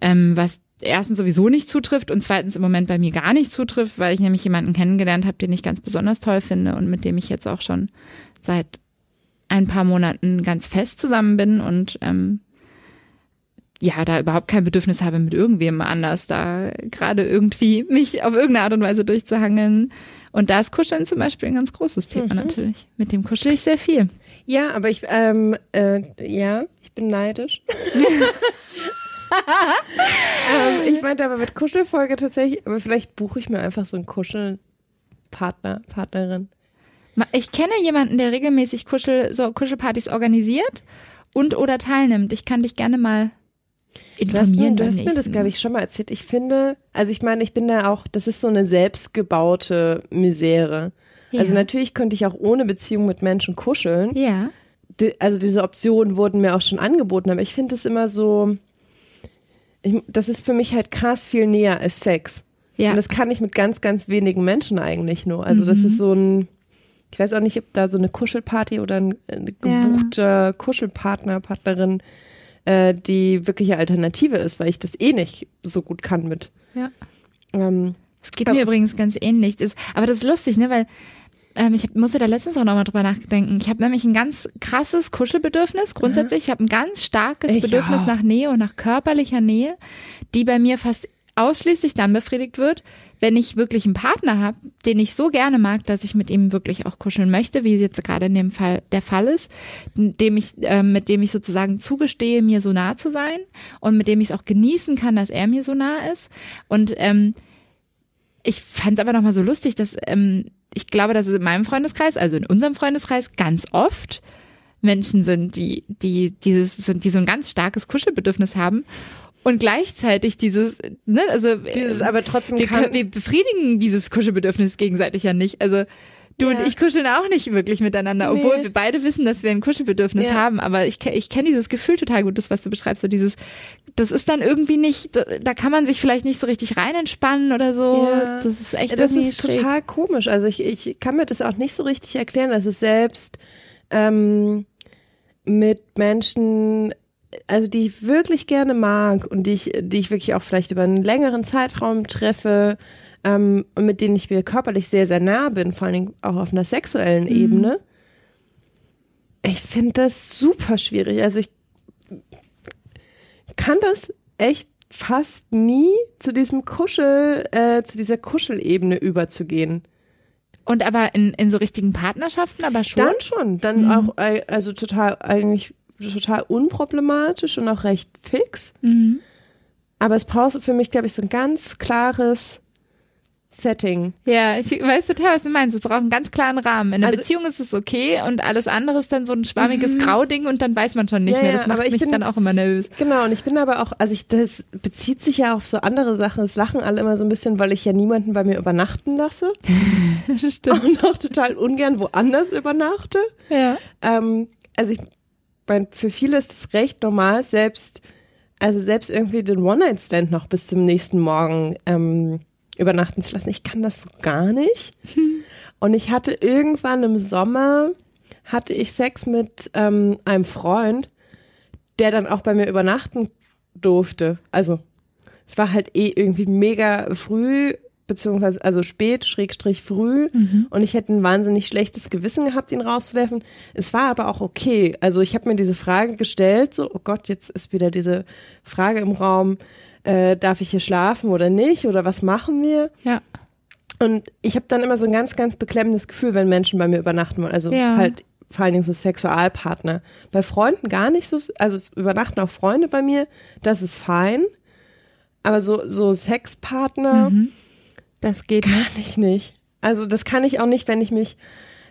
Ähm, was erstens sowieso nicht zutrifft und zweitens im Moment bei mir gar nicht zutrifft, weil ich nämlich jemanden kennengelernt habe, den ich ganz besonders toll finde und mit dem ich jetzt auch schon seit ein paar Monaten ganz fest zusammen bin und ähm, ja, da überhaupt kein Bedürfnis habe, mit irgendwem anders da gerade irgendwie mich auf irgendeine Art und Weise durchzuhangeln. Und da ist Kuscheln zum Beispiel ein ganz großes Thema mhm. natürlich. Mit dem kuschel ich sehr viel. Ja, aber ich, ähm, äh, ja, ich bin neidisch. ähm, ich meinte aber mit Kuschelfolge tatsächlich, aber vielleicht buche ich mir einfach so einen Kuschelpartner, Partnerin. Ich kenne jemanden, der regelmäßig Kuschel, so Kuschelpartys organisiert und oder teilnimmt. Ich kann dich gerne mal informieren. Du hast mir, du hast mir das, glaube ich, schon mal erzählt. Ich finde, also ich meine, ich bin da auch, das ist so eine selbstgebaute Misere. Ja. Also natürlich könnte ich auch ohne Beziehung mit Menschen kuscheln. Ja. Also diese Optionen wurden mir auch schon angeboten, aber ich finde es immer so, ich, das ist für mich halt krass viel näher als Sex. Ja. Und das kann ich mit ganz, ganz wenigen Menschen eigentlich nur. Also mhm. das ist so ein, ich weiß auch nicht, ob da so eine Kuschelparty oder ein, ein gebuchter ja. Kuschelpartner, Partnerin äh, die wirkliche Alternative ist, weil ich das eh nicht so gut kann mit. Ja. Ähm, das geht mir übrigens ganz ähnlich. Das, aber das ist lustig, ne, weil ähm, ich hab, musste da letztens auch nochmal drüber nachdenken. Ich habe nämlich ein ganz krasses Kuschelbedürfnis grundsätzlich. Ich habe ein ganz starkes ich Bedürfnis auch. nach Nähe und nach körperlicher Nähe, die bei mir fast ausschließlich dann befriedigt wird, wenn ich wirklich einen Partner habe, den ich so gerne mag, dass ich mit ihm wirklich auch kuscheln möchte, wie jetzt gerade in dem Fall der Fall ist, dem ich, äh, mit dem ich sozusagen zugestehe, mir so nah zu sein und mit dem ich es auch genießen kann, dass er mir so nah ist. Und ähm, ich fand es aber nochmal so lustig, dass ähm, ich glaube, dass es in meinem Freundeskreis, also in unserem Freundeskreis, ganz oft Menschen sind, die, die dieses, die so ein ganz starkes Kuschelbedürfnis haben und gleichzeitig dieses, ne, also dieses, aber trotzdem wir, kann wir befriedigen dieses Kuschelbedürfnis gegenseitig ja nicht. Also du ja. und ich kuscheln auch nicht wirklich miteinander, nee. obwohl wir beide wissen, dass wir ein Kuschelbedürfnis ja. haben. Aber ich, ich kenne dieses Gefühl total gut, das was du beschreibst, so dieses, das ist dann irgendwie nicht, da kann man sich vielleicht nicht so richtig rein entspannen oder so. Ja. Das ist echt Das ist schräg. total komisch. Also ich, ich kann mir das auch nicht so richtig erklären. Also selbst ähm, mit Menschen also die ich wirklich gerne mag und die ich, die ich wirklich auch vielleicht über einen längeren Zeitraum treffe ähm, und mit denen ich mir körperlich sehr, sehr nah bin, vor allen Dingen auch auf einer sexuellen mhm. Ebene. Ich finde das super schwierig. Also ich kann das echt fast nie zu diesem Kuschel, äh, zu dieser Kuschelebene überzugehen. Und aber in, in so richtigen Partnerschaften aber schon? Dann schon. Dann mhm. auch, äh, also total eigentlich total unproblematisch und auch recht fix. Mhm. Aber es braucht für mich, glaube ich, so ein ganz klares Setting. Ja, ich weiß total, was du meinst. Es braucht einen ganz klaren Rahmen. In einer also, Beziehung ist es okay und alles andere ist dann so ein schwammiges mhm. Grauding und dann weiß man schon nicht ja, mehr. Das macht mich bin, dann auch immer nervös. Genau, und ich bin aber auch, also ich, das bezieht sich ja auf so andere Sachen. Das lachen alle immer so ein bisschen, weil ich ja niemanden bei mir übernachten lasse. Stimmt. Und auch total ungern woanders übernachte. Ja. Ähm, also ich mein, für viele ist es recht normal, selbst, also selbst irgendwie den One-Night-Stand noch bis zum nächsten Morgen ähm, übernachten zu lassen. Ich kann das so gar nicht. Und ich hatte irgendwann im Sommer, hatte ich Sex mit ähm, einem Freund, der dann auch bei mir übernachten durfte. Also es war halt eh irgendwie mega früh beziehungsweise also spät, schrägstrich früh mhm. und ich hätte ein wahnsinnig schlechtes Gewissen gehabt, ihn rauszuwerfen. Es war aber auch okay. Also ich habe mir diese Frage gestellt, so, oh Gott, jetzt ist wieder diese Frage im Raum, äh, darf ich hier schlafen oder nicht oder was machen wir? Ja. Und ich habe dann immer so ein ganz, ganz beklemmendes Gefühl, wenn Menschen bei mir übernachten wollen. Also ja. halt vor allen Dingen so Sexualpartner. Bei Freunden gar nicht so, also es übernachten auch Freunde bei mir, das ist fein. Aber so, so Sexpartner, mhm das geht Kann nicht. ich nicht. Also das kann ich auch nicht, wenn ich mich,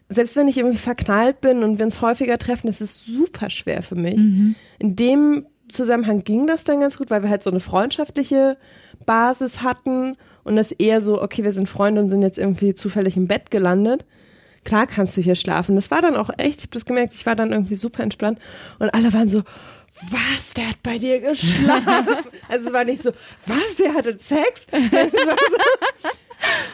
selbst wenn ich irgendwie verknallt bin und wir uns häufiger treffen, das ist super schwer für mich. Mhm. In dem Zusammenhang ging das dann ganz gut, weil wir halt so eine freundschaftliche Basis hatten und das eher so, okay, wir sind Freunde und sind jetzt irgendwie zufällig im Bett gelandet. Klar kannst du hier schlafen. Das war dann auch echt, ich habe das gemerkt, ich war dann irgendwie super entspannt und alle waren so, was, der hat bei dir geschlafen? also es war nicht so, was, der hatte Sex? So,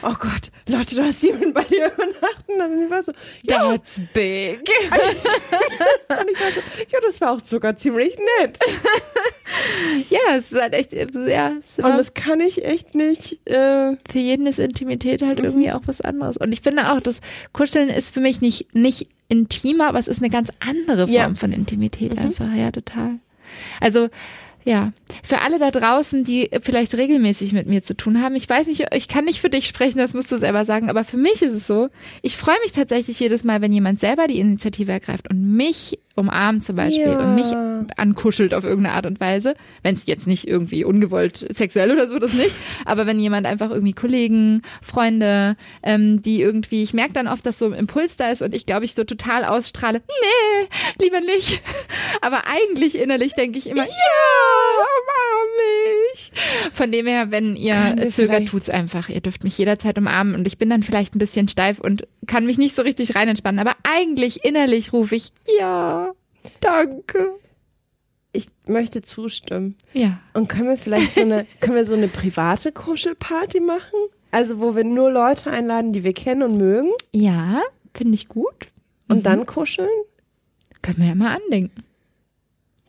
oh Gott, Leute, du hast jemanden bei dir übernachtet. beobachten lassen. Ich war so, ja. That's big. Und ich war so, ja, das war auch sogar ziemlich nett. ja, es ist halt echt, ja, Und das kann ich echt nicht. Äh, für jeden ist Intimität halt irgendwie auch was anderes. Und ich finde auch, das Kuscheln ist für mich nicht, nicht intimer, aber es ist eine ganz andere Form Ja. von Intimität einfach. Ja, total. Also, ja, für alle da draußen, die vielleicht regelmäßig mit mir zu tun haben, ich weiß nicht, ich kann nicht für dich sprechen, das musst du selber sagen, aber für mich ist es so, ich freue mich tatsächlich jedes Mal, wenn jemand selber die Initiative ergreift und mich umarmt zum Beispiel Ja. und mich ankuschelt auf irgendeine Art und Weise, wenn es jetzt nicht irgendwie ungewollt sexuell oder so, das nicht, aber wenn jemand einfach irgendwie Kollegen, Freunde, ähm, die irgendwie, ich merke dann oft, dass so ein Impuls da ist und ich glaube, ich so total ausstrahle, nee, lieber nicht. Aber eigentlich innerlich denke ich immer, ja, mich. Von dem her, wenn ihr zögert, tut's einfach. Ihr dürft mich jederzeit umarmen und ich bin dann vielleicht ein bisschen steif und kann mich nicht so richtig rein entspannen, aber eigentlich innerlich rufe ich, ja, danke. ich möchte zustimmen. Ja. Und können wir vielleicht so eine, können wir so eine private Kuschelparty machen? Also, wo wir nur Leute einladen, die wir kennen und mögen Ja, finde ich gut. und dann kuscheln? Können wir ja mal andenken.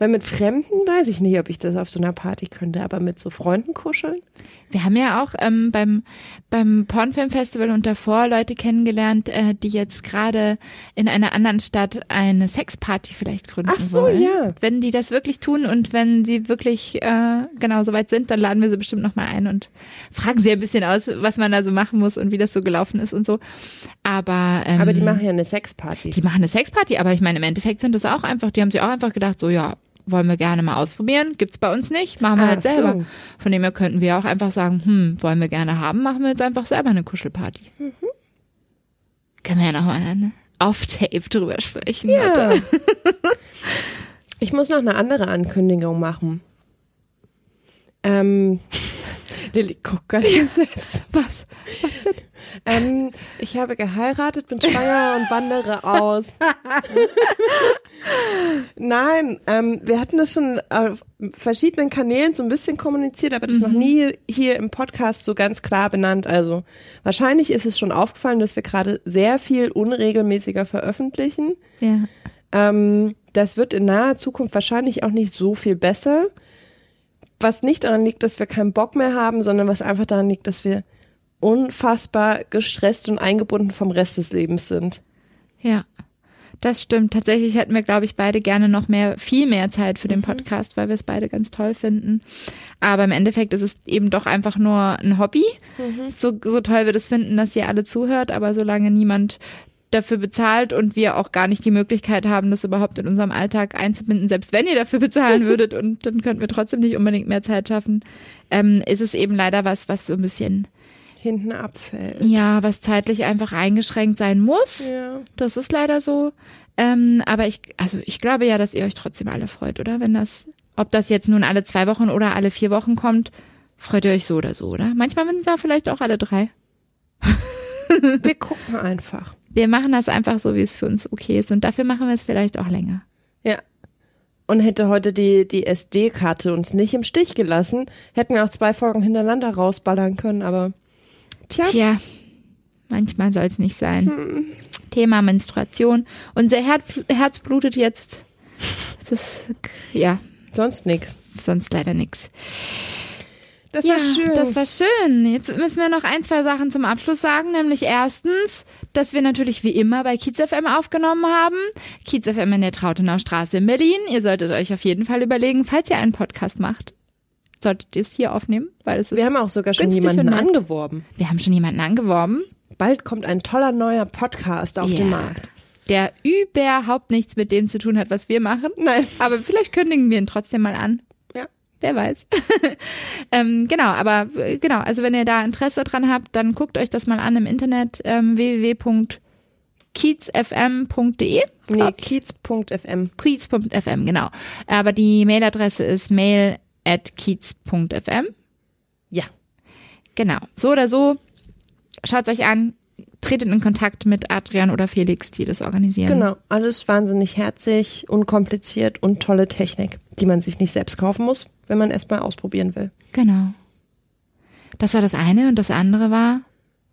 Weil mit Fremden weiß ich nicht, ob ich das auf so einer Party könnte, aber mit so Freunden kuscheln? Wir haben ja auch ähm, beim, beim Pornfilmfestival und davor Leute kennengelernt, äh, die jetzt gerade in einer anderen Stadt eine Sexparty vielleicht gründen Ach so, wollen. ja. Wenn die das wirklich tun und wenn sie wirklich äh, genau so weit sind, dann laden wir sie bestimmt nochmal ein und fragen sie ein bisschen aus, was man da so machen muss und wie das so gelaufen ist und so. Aber, ähm, Aber die machen ja eine Sexparty. die machen eine Sexparty, aber ich meine, im Endeffekt sind das auch einfach, die haben sich auch einfach gedacht, so ja, wollen wir gerne mal ausprobieren, gibt's bei uns nicht, machen wir Ach halt selber. so. Von dem her könnten wir auch einfach sagen, hm, wollen wir gerne haben, machen wir jetzt einfach selber eine Kuschelparty. Mhm. Können wir ja nochmal auf Tape drüber sprechen. Ja. Ich muss noch eine andere Ankündigung machen. Ähm, Lilly guckt ganz entsetzt. Was? Ähm, ich habe geheiratet, bin schwanger und wandere aus. Nein, ähm, wir hatten das schon auf verschiedenen Kanälen so ein bisschen kommuniziert, aber das noch nie hier im Podcast so ganz klar benannt. Also wahrscheinlich ist es schon aufgefallen, dass wir gerade sehr viel unregelmäßiger veröffentlichen. Ja. Ähm, das wird in naher Zukunft wahrscheinlich auch nicht so viel besser. Was nicht daran liegt, dass wir keinen Bock mehr haben, sondern was einfach daran liegt, dass wir unfassbar gestresst und eingebunden vom Rest des Lebens sind. Ja. Das stimmt. Tatsächlich hätten wir, glaube ich, beide gerne noch mehr, viel mehr Zeit für den Podcast, weil wir es beide ganz toll finden. Aber im Endeffekt ist es eben doch einfach nur ein Hobby. So, so toll wir das finden, dass ihr alle zuhört, aber solange niemand dafür bezahlt und wir auch gar nicht die Möglichkeit haben, das überhaupt in unserem Alltag einzubinden, selbst wenn ihr dafür bezahlen würdet und dann könnten wir trotzdem nicht unbedingt mehr Zeit schaffen, ähm, ist es eben leider was, was so ein bisschen, Hinten abfällt. ja, was zeitlich einfach eingeschränkt sein muss. Ja. Das ist leider so. Ähm, aber ich, also ich glaube ja, dass ihr euch trotzdem alle freut, oder? Wenn das, ob das jetzt nun alle zwei Wochen oder alle vier Wochen kommt, freut ihr euch so oder so, oder? Manchmal sind es ja vielleicht auch alle drei. Wir gucken einfach. Wir machen das einfach so, wie es für uns okay ist. Und dafür machen wir es vielleicht auch länger. Ja. Und hätte heute die, die SD-Karte uns nicht im Stich gelassen, hätten wir auch zwei Folgen hintereinander rausballern können, aber tja, Tja, manchmal soll es nicht sein. Thema Menstruation. Unser Herz, Herz blutet jetzt. Das ist, ja, sonst nix. sonst leider nichts. Das ja, war schön. das war schön. Jetzt müssen wir noch ein, zwei Sachen zum Abschluss sagen, nämlich erstens, dass wir natürlich wie immer bei Kiez FM aufgenommen haben. Kiez FM in der Trautenau Straße in Berlin. Ihr solltet euch auf jeden Fall überlegen, falls ihr einen Podcast macht, solltet ihr es hier aufnehmen, weil es ist, wir haben auch sogar schon jemanden angeworben. wir haben schon jemanden angeworben, Bald kommt ein toller neuer Podcast auf Ja. den Markt. der überhaupt nichts mit dem zu tun hat, was wir machen. Nein. Aber vielleicht kündigen wir ihn trotzdem mal an. Wer weiß. ähm, genau, aber äh, genau, also wenn ihr da Interesse dran habt, dann guckt euch das mal an im Internet ähm, www.kiezfm.de. Nee, kiez.fm. Kiez.fm, genau. Aber die Mailadresse ist mail at kiez.fm. Ja. Genau. So oder so, schaut euch an, tretet in Kontakt mit Adrian oder Felix, die das organisieren. Genau. Alles wahnsinnig herzig, unkompliziert und tolle Technik, die man sich nicht selbst kaufen muss, wenn man erstmal ausprobieren will. Genau. Das war das eine und das andere war,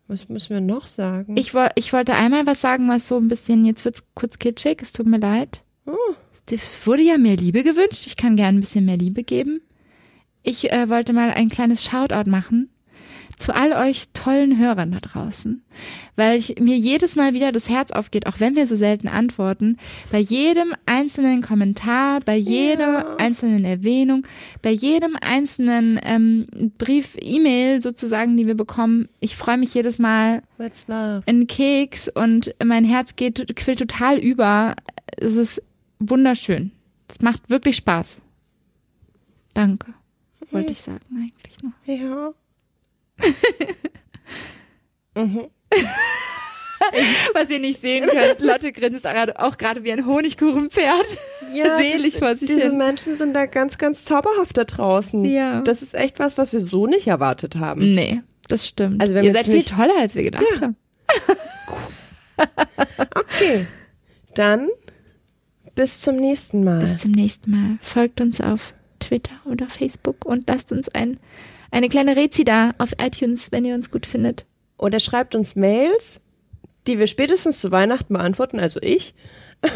Was müssen wir noch sagen? Ich, ich wollte einmal was sagen, was so ein bisschen, jetzt wird's kurz kitschig, es tut mir leid. Oh. Es wurde ja mehr Liebe gewünscht. Ich kann gerne ein bisschen mehr Liebe geben. Ich äh, wollte mal ein kleines Shoutout machen zu all euch tollen Hörern da draußen, weil ich, mir jedes Mal wieder das Herz aufgeht, auch wenn wir so selten antworten, bei jedem einzelnen Kommentar, bei jeder Ja. einzelnen Erwähnung, bei jedem einzelnen ähm, Brief, E-Mail sozusagen, die wir bekommen. Ich freue mich jedes Mal einen Keks und mein Herz geht, quillt total über. Es ist wunderschön. Es macht wirklich Spaß. Danke, wollte ich sagen eigentlich noch. Ja. Mhm. Was ihr nicht sehen könnt, Lotte grinst auch gerade wie ein Honigkuchenpferd. Ja, Selig das, vor sich diese hin. Menschen sind da ganz, ganz zauberhaft da draußen. Ja. Das ist echt was, was wir so nicht erwartet haben. Nee, das stimmt. Also wenn ihr seid viel toller, als wir gedacht Ja. haben. Okay, dann bis zum nächsten Mal. Bis zum nächsten Mal. Folgt uns auf Twitter oder Facebook und lasst uns ein, eine kleine Rezi da auf iTunes, wenn ihr uns gut findet. Oder schreibt uns Mails, die wir spätestens zu Weihnachten beantworten, also ich.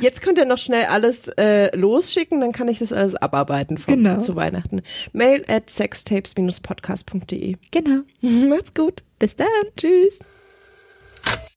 Jetzt könnt ihr noch schnell alles äh, losschicken, dann kann ich das alles abarbeiten von, Genau. zu Weihnachten. Mail at sextapes-podcast.de. Genau. Macht's gut. Bis dann. Tschüss.